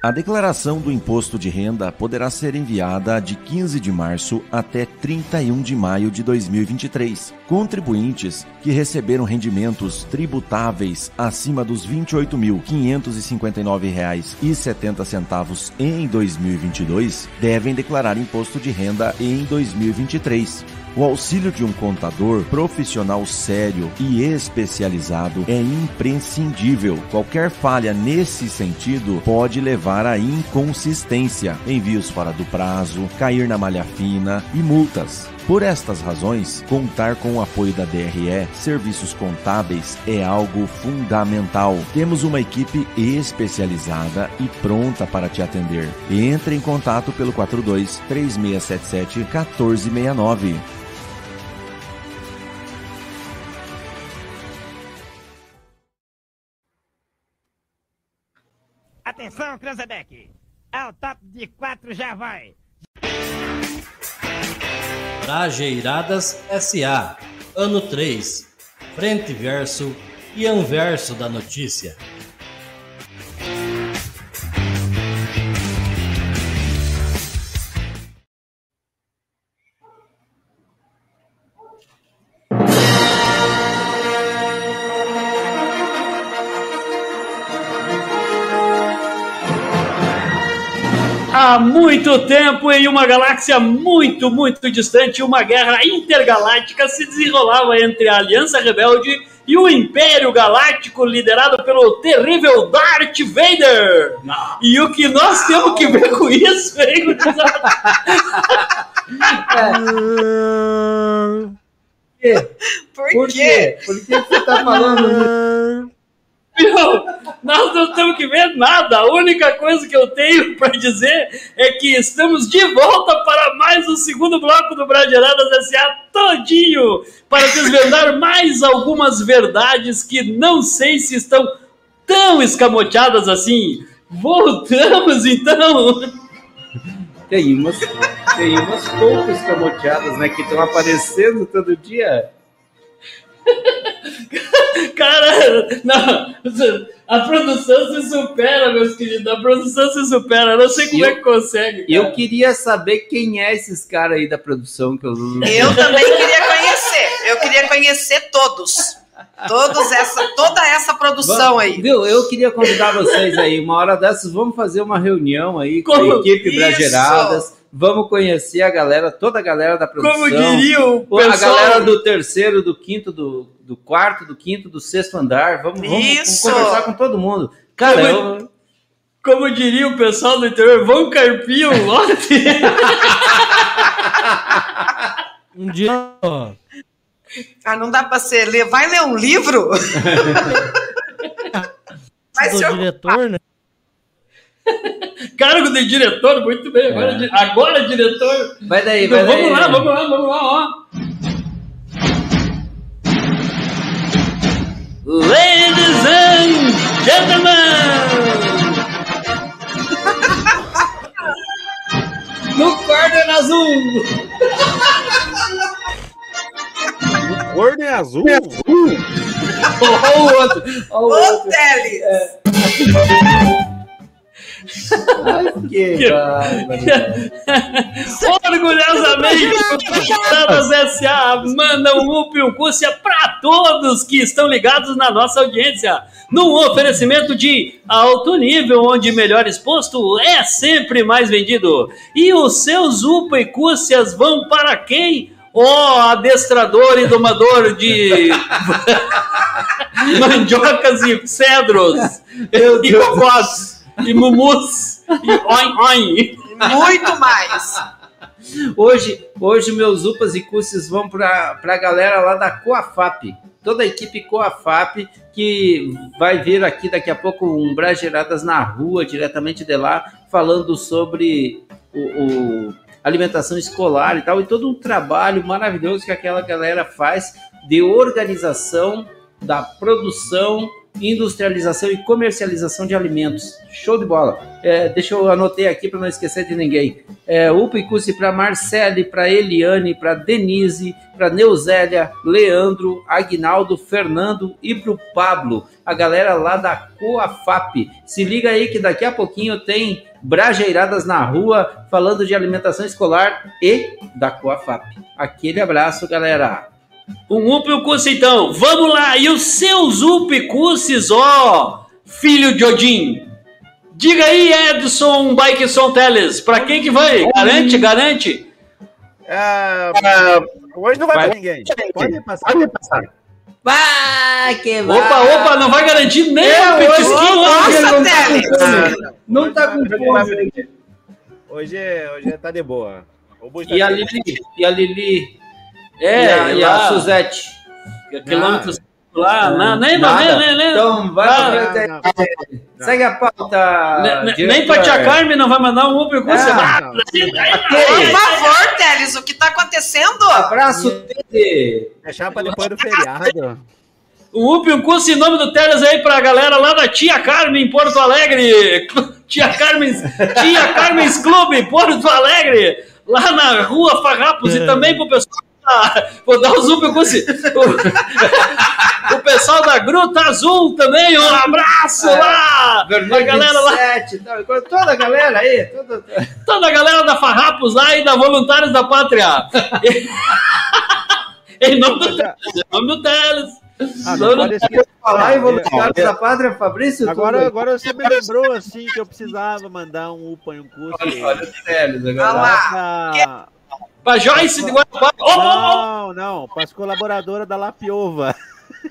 J: A declaração do imposto de renda poderá ser enviada de 15 de março até 31 de maio de 2023. Contribuintes que receberam rendimentos tributáveis acima dos R$ 28.559,70 em 2022 devem declarar imposto de renda em 2023. O auxílio de um contador profissional sério e especializado é imprescindível. Qualquer falha nesse sentido pode levar à inconsistência, envios fora do prazo, cair na malha fina e multas. Por estas razões, contar com o apoio da DRE Serviços Contábeis é algo fundamental. Temos uma equipe especializada e pronta para te atender. Entre em contato pelo 42 3677 1469.
A: Atenção, Cranzebeck. Ao top de quatro já vai.
B: Trajeiradas SA. Ano 3. Frente verso e anverso da notícia.
E: Há muito tempo, em uma galáxia muito, muito distante, uma guerra intergaláctica se desenrolava entre a Aliança Rebelde e o Império Galáctico, liderado pelo terrível Darth Vader. E o que nós temos que ver com isso, hein, gurizada?
D: Por,
C: Por
D: quê?
C: quê? Por que você tá falando?
E: Meu, nós não temos que ver nada. A única coisa que eu tenho para dizer é que estamos de volta para mais um segundo bloco do Brasileiradas S.A. todinho para desvendar mais algumas verdades que não sei se estão tão escamoteadas assim. Voltamos então.
C: Tem umas, tem umas poucas camoteadas, né? Que estão aparecendo todo dia.
E: Cara, não, a produção se supera, meus queridos. A produção se supera. Eu não sei como
C: Eu-
E: é que consegue.
C: Eu
E: cara.
C: queria saber quem é esses caras aí da produção que eu.
D: Eu também queria conhecer. Eu queria conhecer todos. Todos essa, toda essa produção
C: Vamos-
D: aí.
C: Viu? Eu queria convidar vocês aí, uma hora dessas, vamos fazer uma reunião aí com
E: Como?
C: a equipe! Brageradas. Vamos conhecer a galera, toda a galera da produção.
E: Como diria o
C: Pô, a
E: pessoal.
C: galera do terceiro, do quinto, do, do quarto, do quinto, do sexto andar. Vamos, vamos, vamos conversar com todo mundo. Cara,
E: Como-
C: eu,
E: Como diria o pessoal do interior, vão carpir um lote.
G: Um dia, ó,
D: Ah, não dá pra ser ler. Vai ler um livro? Vai ser
G: diretor, né?
E: Cargo de diretor, muito bem. Agora,
C: É.
E: agora diretor.
C: vai daí,
E: Então,
C: vai daí.
E: vamos lá, vamos lá, vamos lá, ó. Ladies and gentlemen!
C: No corner azul!
F: Ordem azul?
C: Olha o outro! Olha o
D: Ô,
C: outro!
D: Teles!
C: Ai, que bárbaro.
E: Orgulhosamente, Dadas S.A. manda um up e um cússia para todos que estão ligados na nossa audiência. Num oferecimento de alto nível, onde melhor exposto é sempre mais vendido. E os seus upa e cússias vão para quem? Ó, adestrador e domador de mandiocas e cedros
C: Meu
E: e cocós e mumus e oin oin.
D: Muito mais.
C: Hoje, hoje meus upas e cusses vão para a galera lá da Coafap. Toda a equipe Coafap que vai vir aqui daqui a pouco um Brageradas na rua, diretamente de lá, falando sobre o, o alimentação escolar e tal, e todo um trabalho maravilhoso que aquela galera faz de organização da produção, industrialização e comercialização de alimentos. Show de bola. É, deixa eu anotei aqui para não esquecer de ninguém. É, Upa e Cussi para Marcele, para Eliane, para Denise, para Neuzélia, Leandro, Agnaldo, Fernando e para o Pablo, a galera lá da Coafap. Se liga aí que daqui a pouquinho tem Brajeiradas na rua falando de alimentação escolar e da Coafap. Aquele abraço, galera.
E: Um upicus então, vamos lá, e os seus upicusses, ó, filho de Odin. Diga aí, Edson Bikeson Teles, pra quem que vai? Garante, garante?
F: Ah, hoje não vai,
C: Vai.
F: pra ninguém. Pode passar.
C: Vai que vai.
E: Opa, opa, não vai garantir nem
C: É,
E: o petisquinho,
C: não tá com
D: Teles.
C: Não tá com fome.
F: Hoje, hoje tá de boa. Tá
C: E a
F: de-
C: Lili, e a Lili,
E: É,
C: e a,
E: e
C: e a
E: a
C: Suzete.
E: quilômetros lá, não, nem, não,
C: Nada.
E: nem, nem, nem,
C: Então vai
E: Ah,
C: pra
F: Não,
C: frente.
F: não.
C: Segue a pauta.
E: nem, nem pra tia Carmen não vai mandar um upicus.
C: Ah,
E: Ah,
F: não.
D: Por favor, Teles, o que tá acontecendo?
C: Abraço, Tede.
F: Deixar pra depois do feriado.
E: O Up e um curso em nome do Teles aí pra galera lá da Tia Carmen, em Porto Alegre. Tia Carmen, Tia Carmen's Clube, Porto Alegre. Lá na rua Farrapos e também pro pessoal Vou dar os Up e um curso. O, o pessoal da Gruta Azul também, um abraço lá. A
C: Vermelho
E: galera lá,
C: 27, tal, toda a galera aí. Toda...
E: toda a galera da Farrapos lá e da Voluntários da Pátria. em nome do Teles, em nome do Teles.
F: Ah,
C: falar em voluntários
F: é-
C: da pátria, Fabrício?
F: Agora,
C: tudo
F: agora você me lembrou assim que eu precisava mandar um UPA e um curso.
C: Olha, olha o Teles
D: Olha
C: agora.
D: lá.
F: Pra-
E: Pra Joyce de Guarapá. Ô,
F: Não, não, para as colaboradoras da Lapiova.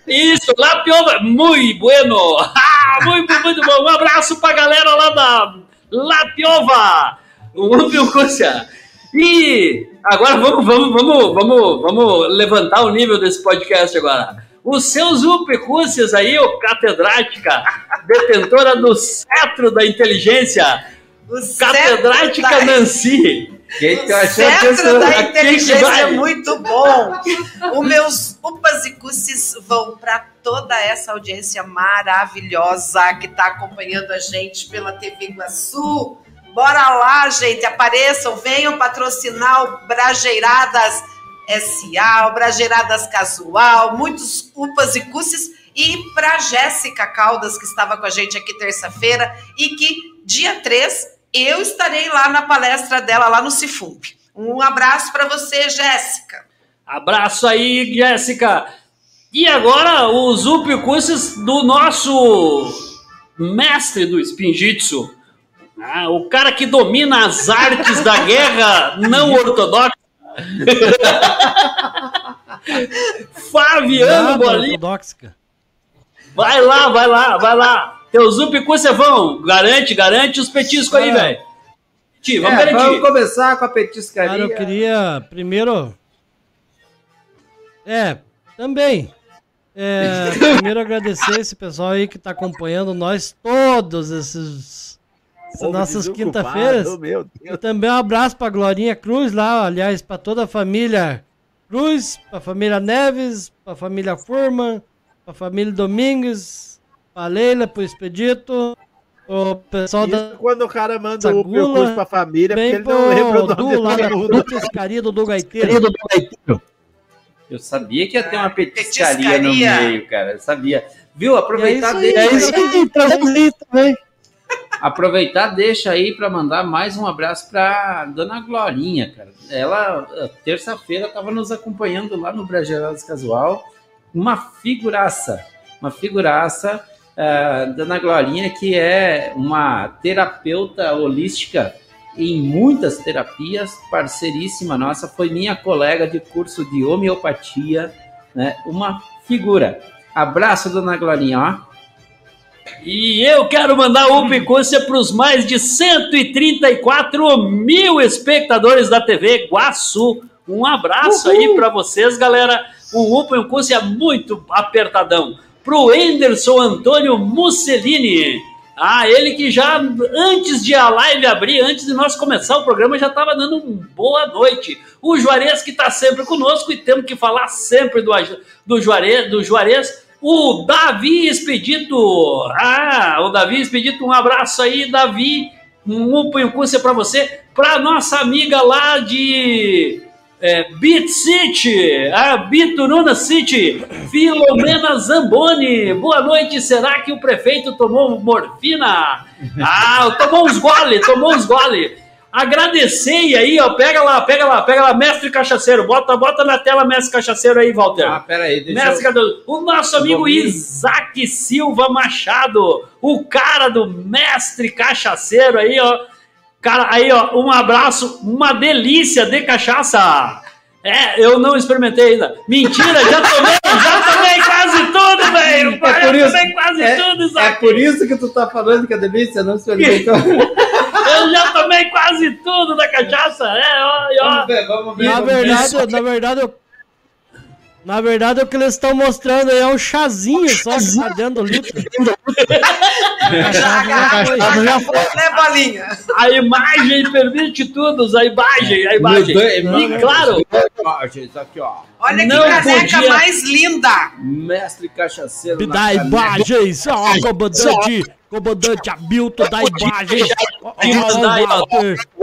E: Isso, Lapiova, muito bueno. Ah, muito, muito bom. Um abraço pra galera lá da Lapiova. Um Piucúcia. E agora vamos, vamos, vamos, vamos, vamos levantar o nível desse podcast agora. Os seus upecúcias aí, ô catedrática, detentora do cetro da inteligência,
D: O
E: catedrática Nancy.
C: Quem tu
D: O
C: achou que isso
D: da inteligência é muito bom. Os meus upas e cusses vão para toda essa audiência maravilhosa que está acompanhando a gente pela TV Iguaçu. Bora lá, gente, apareçam, venham patrocinar o Brajeiradas SA, o Brajeiradas Casual, muitos upas e cusses. E para Jéssica Caldas, que estava com a gente aqui terça-feira, e que dia 3 eu estarei lá na palestra dela, lá no Cifump. Um abraço para você, Jéssica.
E: Abraço aí, Jéssica. E agora os upicusses do nosso mestre do Spinjitsu. Ah, o cara que domina as artes da guerra não ortodoxa. Fabiano Bolinha.
G: ortodoxa.
E: Vai lá, vai lá, vai lá. Teus upicusses vão. Garante, garante os petiscos aí,
G: É.
E: velho. Ti, Vamos
C: É,
E: garantir.
C: vamos começar com a petiscaria.
G: Cara, eu queria primeiro. É, também. É, primeiro agradecer esse pessoal aí que tá acompanhando nós todos esses essas nossas quinta-feiras. E também um abraço pra Glorinha Cruz lá, aliás, pra toda a família Cruz, pra família Neves, pra família Furman, pra família Domingues, pra Leila, pro Expedito, o pessoal da
F: Isso quando o cara manda o
G: Sagula,
F: percurso pra família, porque
G: bem
F: ele não lembra o nome
G: Du lá da petiscaria do Du Gaiteiro.
C: Eu sabia que ia ter uma petiscaria,
D: Petiscaria.
C: no meio, cara. Eu sabia. Viu? Aproveitar
G: E é isso aí,
C: deixa
G: é isso aí, traduzir também.
C: Aproveitar, deixa aí para mandar mais um abraço para dona Glorinha, cara. Ela, eh, terça-feira, estava nos acompanhando lá no Brasileiros Casual. Uma figuraça, uma figuraça, dona Glorinha, que é uma terapeuta holística em muitas terapias, parceiríssima nossa, foi minha colega de curso de homeopatia, né? Uma figura. Abraço, dona Glorinha, ó.
E: E eu quero mandar um picúcia para os mais de 134 mil espectadores da TV Guaçu. Um abraço aí para vocês, galera. Um Cúcia muito apertadão. Pro Enderson Antônio Mussolini. Ah, ele que já, antes de a live abrir, antes de nós começar o programa, já estava dando um boa noite. O Juarez que está sempre conosco e temos que falar sempre do, do, Juarez, do Juarez. O Davi Expedito. Ah, o Davi Expedito, um abraço aí, Davi. Um e um cúcia para você. Para nossa amiga lá de é, Beat City, a Bituruna City, Filomena Zamboni. Boa noite. Será que o prefeito tomou morfina? Ah, tomou uns gole, tomou uns gole. Agradecer aí, ó. Pega lá, pega lá, pega lá, mestre cachaceiro. Bota, bota na tela, mestre cachaceiro aí, Walter.
C: Ah, peraí, deixa
E: mestre
C: eu...
E: O nosso amigo. Isaac Silva Machado, o cara do mestre cachaceiro aí, ó. Cara, aí, ó, um abraço, uma delícia de cachaça. É, eu não experimentei ainda. Mentira, já tomei, já tomei quase tudo, velho.
C: É por
E: já
C: isso-
E: tomei quase
C: é-
E: tudo,
C: É
E: Isaac.
C: por isso que tu tá falando que a delícia não se alimentou.
E: Eu já tomei quase tudo da cachaça. É, ó, e ó.
C: Vamos ver, vamos ver.
G: Na
C: vamos ver.
G: verdade, na verdade, eu- na verdade, o que eles estão mostrando aí é um chazinho só que tá dentro do litro.
D: Né?
E: A imagem permite tudo, a imagem, a imagem. E claro,
C: Imagens aqui, ó.
D: Olha que caneca
E: podia.
D: mais linda.
C: Mestre cachaceiro.
G: Dá
C: caneca.
G: imagens, ó, comandante, comandante Hamilton, ó.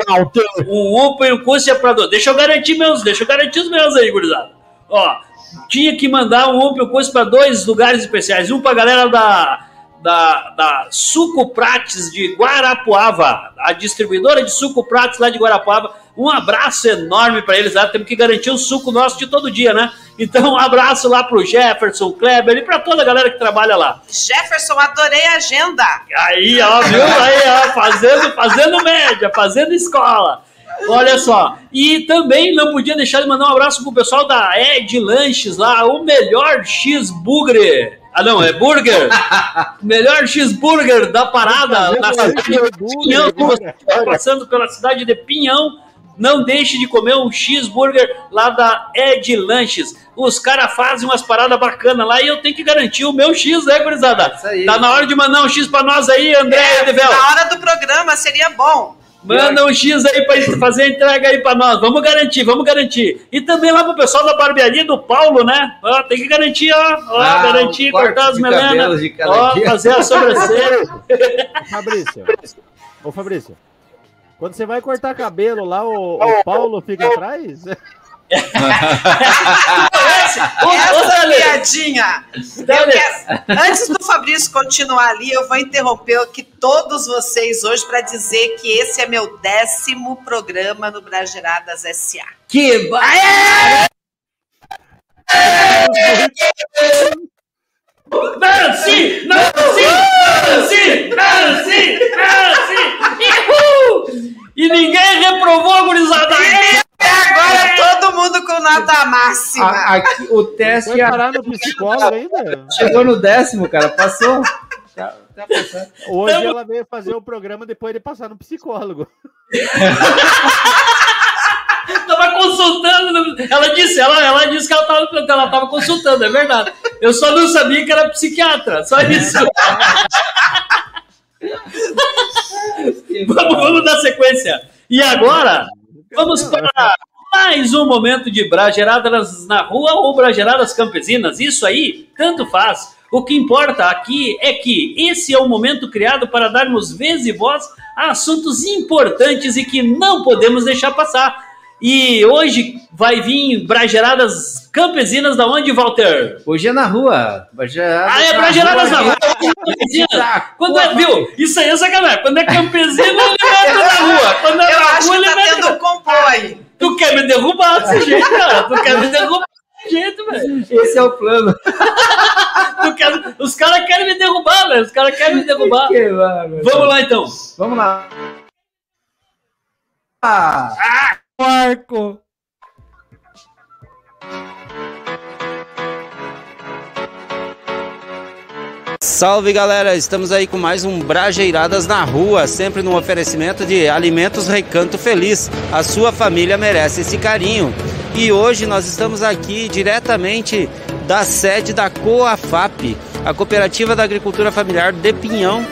G: Walter.
E: um UPA e um curso é pra dois. Deixa eu garantir meus, deixa eu garantir os meus aí, gurizada. Ó, tinha que mandar um um curso pra dois lugares especiais. Um pra galera da, da, da Suco Prates de Guarapuava, a distribuidora de Suco Prates lá de Guarapuava. Um abraço enorme para eles lá. Temos que garantir o suco nosso de todo dia, né? Então, um abraço lá pro Jefferson, Kleber e para toda a galera que trabalha lá.
D: Jefferson, adorei a agenda.
E: Aí, ó, viu? Aí, ó, fazendo, fazendo média, fazendo escola. Olha só. E também não podia deixar de mandar um abraço pro pessoal da Ed Lanches lá, o melhor cheeseburger. Ah, não, é burger. melhor cheeseburger da parada na cidade de Pinhão. Se você está passando pela cidade de Pinhão, não deixe de comer um cheeseburger lá da Ed Lanches. Os caras fazem umas paradas bacanas lá e eu tenho que garantir o meu X, né, gurizada? Tá na hora de mandar um X pra nós aí, André
D: É,
E: Devel.
D: na hora do programa seria bom.
E: Manda um X aí pra fazer a entrega aí pra nós. Vamos garantir, vamos garantir. E também lá pro pessoal da barbearia do Paulo, né? Ó, tem que garantir, ó. ó
C: Ah,
E: garantir,
C: um
E: cortar as melenas. Ó,
C: dia.
E: fazer a sobrancelha.
F: Fabrício. Ô, Fabrício. Quando você vai cortar cabelo lá, o, o Paulo fica atrás?
D: Essa piadinha. Quero- antes do Fabrício continuar ali, eu vou interromper aqui todos vocês hoje para dizer que esse é meu décimo programa no Brageradas SA.
C: Que ba...
E: Nancy! Nancy! Nancy! Nancy! Nancy! Uhul! E ninguém reprovou a gurizada.
D: E agora todo mundo com nota máxima.
C: A- aqui, o teste
F: Vai parar no psicólogo ainda?
C: chegou no décimo, cara. Passou. Tá, tá.
F: Hoje
E: Tamo-
F: ela veio fazer o programa depois de passar no psicólogo.
E: Tava consultando. né? Ela disse, ela, ela disse que ela tava, ela tava consultando, é verdade. Eu só não sabia que era psiquiatra, só isso. vamos, vamos dar sequência. E agora, vamos para mais um momento de brageradas na rua ou brageradas campesinas. Isso aí, tanto faz. O que importa aqui é que esse é o momento criado para darmos vez e voz a assuntos importantes e que não podemos deixar passar. E hoje vai vir brageradas campesinas da onde, Walter?
C: Hoje é na rua. Brageradas
E: Ah, é brageradas na rua.
C: Campesina.
E: Quando é, viu? Isso aí é sacanagem. Quando é campesino, ele mete na rua. Quando é
D: Eu
E: na rua, ele
D: tá
E: mete
D: tendo aí.
E: Tu quer me derrubar desse jeito, cara? Tu quer me derrubar desse jeito, velho?
C: Esse é o plano.
E: Tu quer... Os caras querem me derrubar, velho. Os caras querem me derrubar.
C: Que.
E: Vamos lá, então.
C: Vamos lá. Ah,
K: Salve galera, estamos aí com mais um Brajeiradas na Rua, sempre no oferecimento de Alimentos Recanto Feliz. A sua família merece esse carinho. E hoje nós estamos aqui diretamente da sede da COAFAP, a Cooperativa da Agricultura Familiar de Pinhão,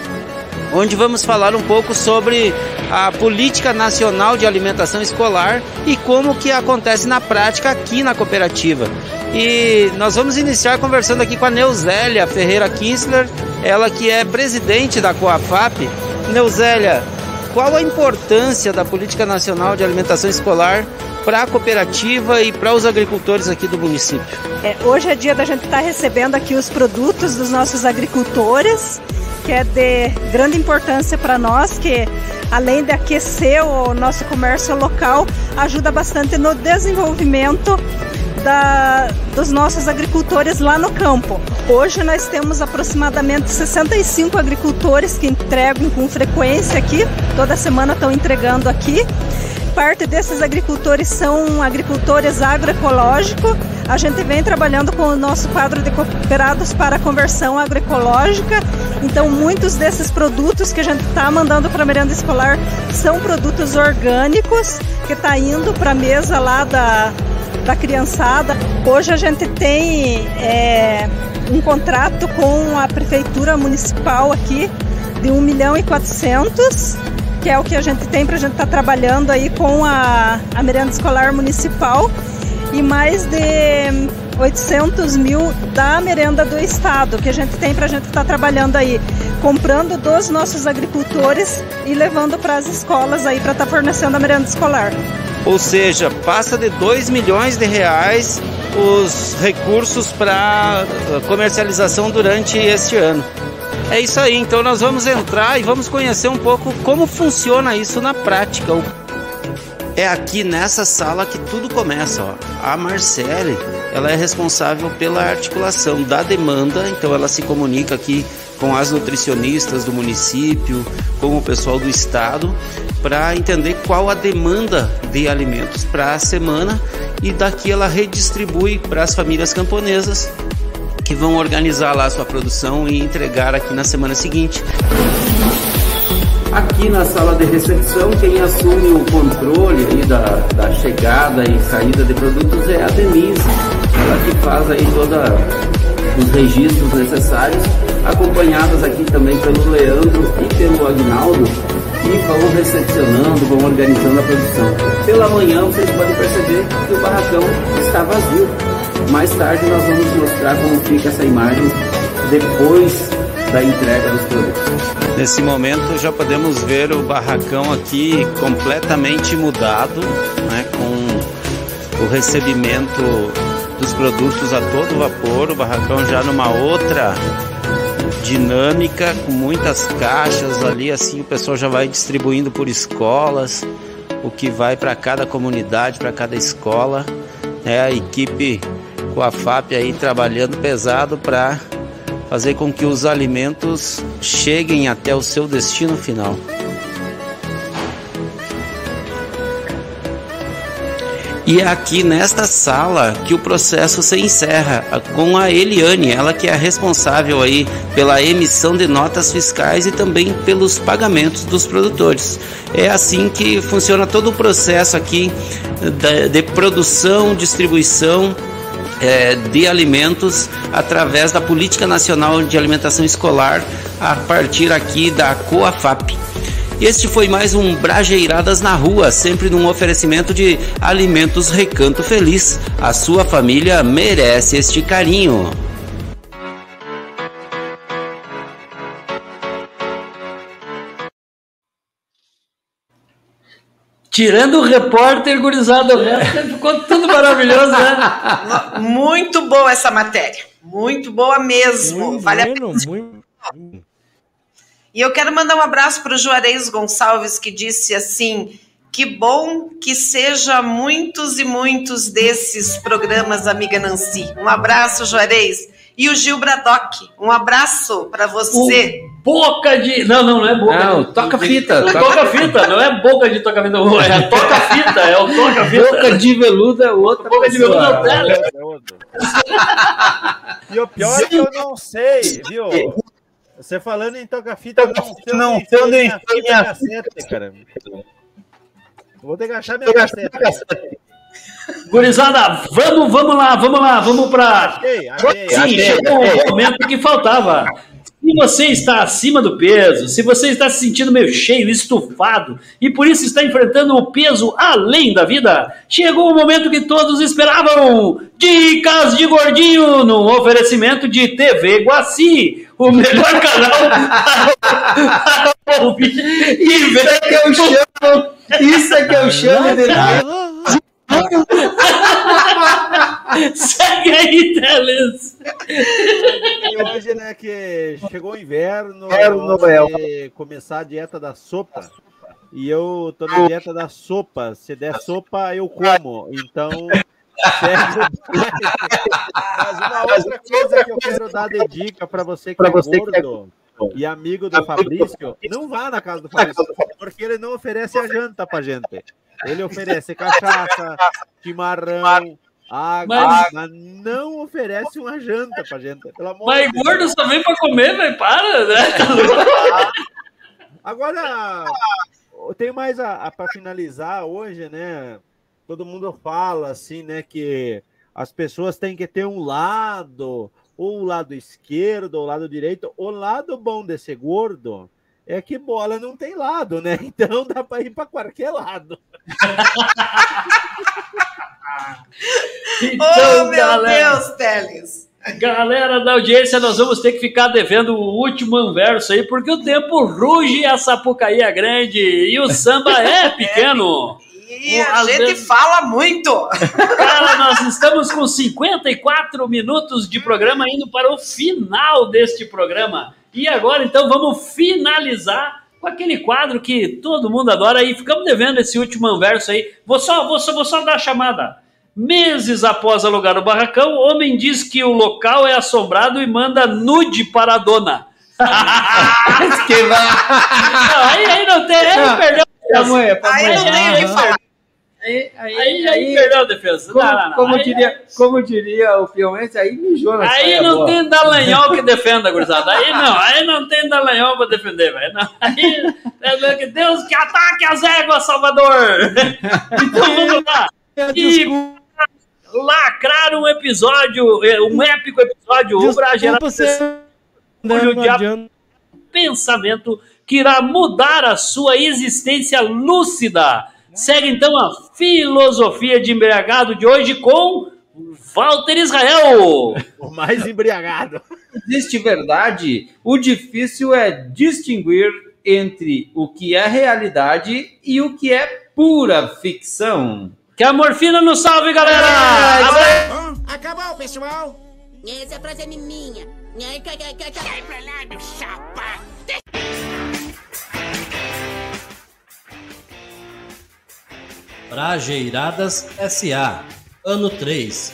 K: onde vamos falar um pouco sobre a política nacional de alimentação escolar e como que acontece na prática aqui na cooperativa. E nós vamos iniciar conversando aqui com a Neuzélia Ferreira Kinsler, ela que é presidente da COAFAP. Neuzélia, qual a importância da política nacional de alimentação escolar para a cooperativa e para os agricultores aqui do município?
L: É, hoje é dia da gente estar recebendo aqui os produtos dos nossos agricultores, que é de grande importância para nós, que além de aquecer o nosso comércio local, ajuda bastante no desenvolvimento da, dos nossos agricultores lá no campo. Hoje nós temos aproximadamente 65 agricultores que entregam com frequência aqui, toda semana estão entregando aqui. Parte desses agricultores são agricultores agroecológicos. A gente vem trabalhando com o nosso quadro de cooperados para conversão agroecológica. Então, muitos desses produtos que a gente está mandando para a merenda escolar são produtos orgânicos que está indo para a mesa lá da, da criançada. Hoje a gente tem é, um contrato com a prefeitura municipal aqui de 1 milhão e 400 que é o que a gente tem para a gente estar trabalhando aí com a, a merenda escolar municipal e mais de 800 mil da merenda do estado que a gente tem para a gente estar trabalhando aí, comprando dos nossos agricultores e levando para as escolas aí para estar fornecendo a merenda escolar.
K: Ou seja, passa de 2 milhões de reais os recursos para comercialização durante este ano.
C: É isso aí, então nós vamos entrar e vamos conhecer um pouco como funciona isso na prática. É aqui nessa sala que tudo começa. Ó. A Marcele, ela é responsável pela articulação da demanda, então ela se comunica aqui com as nutricionistas do município, com o pessoal do estado, para entender qual a demanda de alimentos para a semana e daqui ela redistribui para as famílias camponesas que vão organizar lá a sua produção e entregar aqui na semana seguinte. Aqui na sala de recepção, quem assume o controle da, da chegada e saída de produtos é a Denise. Ela que faz aí todos os registros necessários, acompanhadas aqui também pelo Leandro e pelo Agnaldo, e vão recepcionando, vão organizando a produção. Pela manhã vocês podem perceber que o barracão está vazio. Mais tarde nós vamos mostrar como fica essa imagem depois da entrega dos produtos. Nesse momento já podemos ver o barracão aqui completamente mudado, né, com o recebimento dos produtos a todo vapor, o barracão já numa outra dinâmica, com muitas caixas ali, assim o pessoal já vai distribuindo por escolas, o que vai para cada comunidade, para cada escola. É a equipe com a FAP aí trabalhando pesado para fazer com que os alimentos cheguem até o seu destino final. E é aqui nesta sala que o processo se encerra com a Eliane, ela que é responsável aí pela emissão de notas fiscais e também pelos pagamentos dos produtores. É assim que funciona todo o processo aqui de, de produção, distribuição é, de alimentos através da Política Nacional de Alimentação Escolar, a partir aqui da COAFAP. Este foi mais um Brajeiradas na Rua, sempre num oferecimento de Alimentos Recanto Feliz. A sua família merece este carinho.
E: Tirando o repórter, gurizada, o resto ficou tudo maravilhoso, né?
D: Muito boa essa matéria. Muito boa mesmo.
G: Muito
D: vale
G: bueno,
D: a pena.
G: muito-
D: E eu quero mandar um abraço para o Juarez Gonçalves, que disse assim: que bom que seja muitos e muitos desses programas, amiga Nancy. Um abraço, Juarez. E o Gil Bradock, um abraço para você.
E: Boca de. Não, não, não é boca
M: Não,
E: de.
M: toca fita.
E: Toca,
M: Toca...
E: fita, não é boca de toca fita, é toca fita, é o toca fita.
M: Boca de veludo é outra
E: Boca de
M: pessoa.
E: veludo é o Tele.
F: É. E o pior é que eu não sei, viu? Você falando em toca-fita, eu não
M: Não sei onde
F: minha fita cassete, cara. Vou ter que achar minha cassete.
E: Gurizada, vamos, vamos lá, vamos lá, vamos
F: achei,
E: Sim, chegou o momento que faltava. Se você está acima do peso, se você está se sentindo meio cheio, estufado e por isso está enfrentando o peso além da vida, chegou o momento que todos esperavam. Dicas de gordinho no oferecimento de TV Guaci, o melhor canal para ouvir e ver que eu chamo. Isso é que eu chamo de Segue aí, Teles.
F: E hoje, né, que chegou o inverno, eu vou começar a dieta da sopa. E eu tô na dieta da sopa. Se der sopa, eu como. Então, o Mas uma outra coisa que eu quero dar de dica para você que
M: Pra
F: é
M: é
F: gordo e amigo do Fabrício, não vá na casa do Fabrício, porque ele não oferece a janta pra gente. Ele oferece cachaça, chimarrão, água,
E: Mas-
F: mas, não oferece uma janta pra gente. Pelo amor
E: Mas
F: de
E: gordo só vem pra comer, velho. Para, né?
F: Agora, tem mais a, a para finalizar hoje, né? Todo mundo fala assim, né, que as pessoas têm que ter um lado, ou o lado esquerdo, ou o lado direito. O lado bom de ser gordo é que bola não tem lado, né? Então dá para ir para qualquer lado.
E: Então,
D: oh, meu
E: galera,
D: Deus, Teles.
E: galera da audiência, nós vamos ter que ficar devendo o último anverso aí, porque o tempo ruge, a sapucaí é grande e o samba é pequeno.
D: E a gente fala muito.
E: Cara, nós estamos com 54 minutos de programa indo para o final deste programa. E agora, então, vamos finalizar com aquele quadro que todo mundo adora e ficamos devendo esse último anverso aí. Vou só, vou só, vou só dar a chamada. Meses após alugar o barracão, homem diz que o local é assombrado e manda nude para a dona.
C: que vai.
E: Não, aí, aí não tem,
C: Não,
E: perdeu.
C: Mulher, pra
E: aí não tem o que falar.
C: Aí,
E: Aí, aí, perdeu a defesa.
C: Como,
E: não, não, não.
C: como
E: Aí-
C: diria, como diria o Piomense, aí mijou na
E: Aí não
C: boa.
E: tem Dallagnol que defenda, gurizada. Aí não, aí não tem Dallagnol pra defender, velho. Não, Aí, é que Deus que ataque as éguas, Salvador! Então vamos lá. E lacrar um episódio, é, um épico episódio, o
G: ser-
E: Hoje
G: Não
E: o diabo
G: adianta.
E: pensamento que irá mudar a sua existência lúcida. Segue então a filosofia de embriagado de hoje com Walter Israel.
F: O mais embriagado.
C: Existe verdade, o difícil é distinguir entre o que é realidade e o que é pura ficção.
E: Que a morfina nos salve, galera!
N: Acabou, pessoal! Essa frase é minha. Ai, cai, cai, cai, cai pra lá, meu chapa!
B: Brajeiradas SA, ano 3,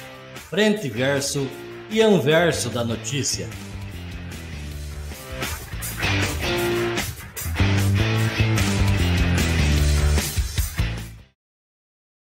B: frente verso e anverso da notícia.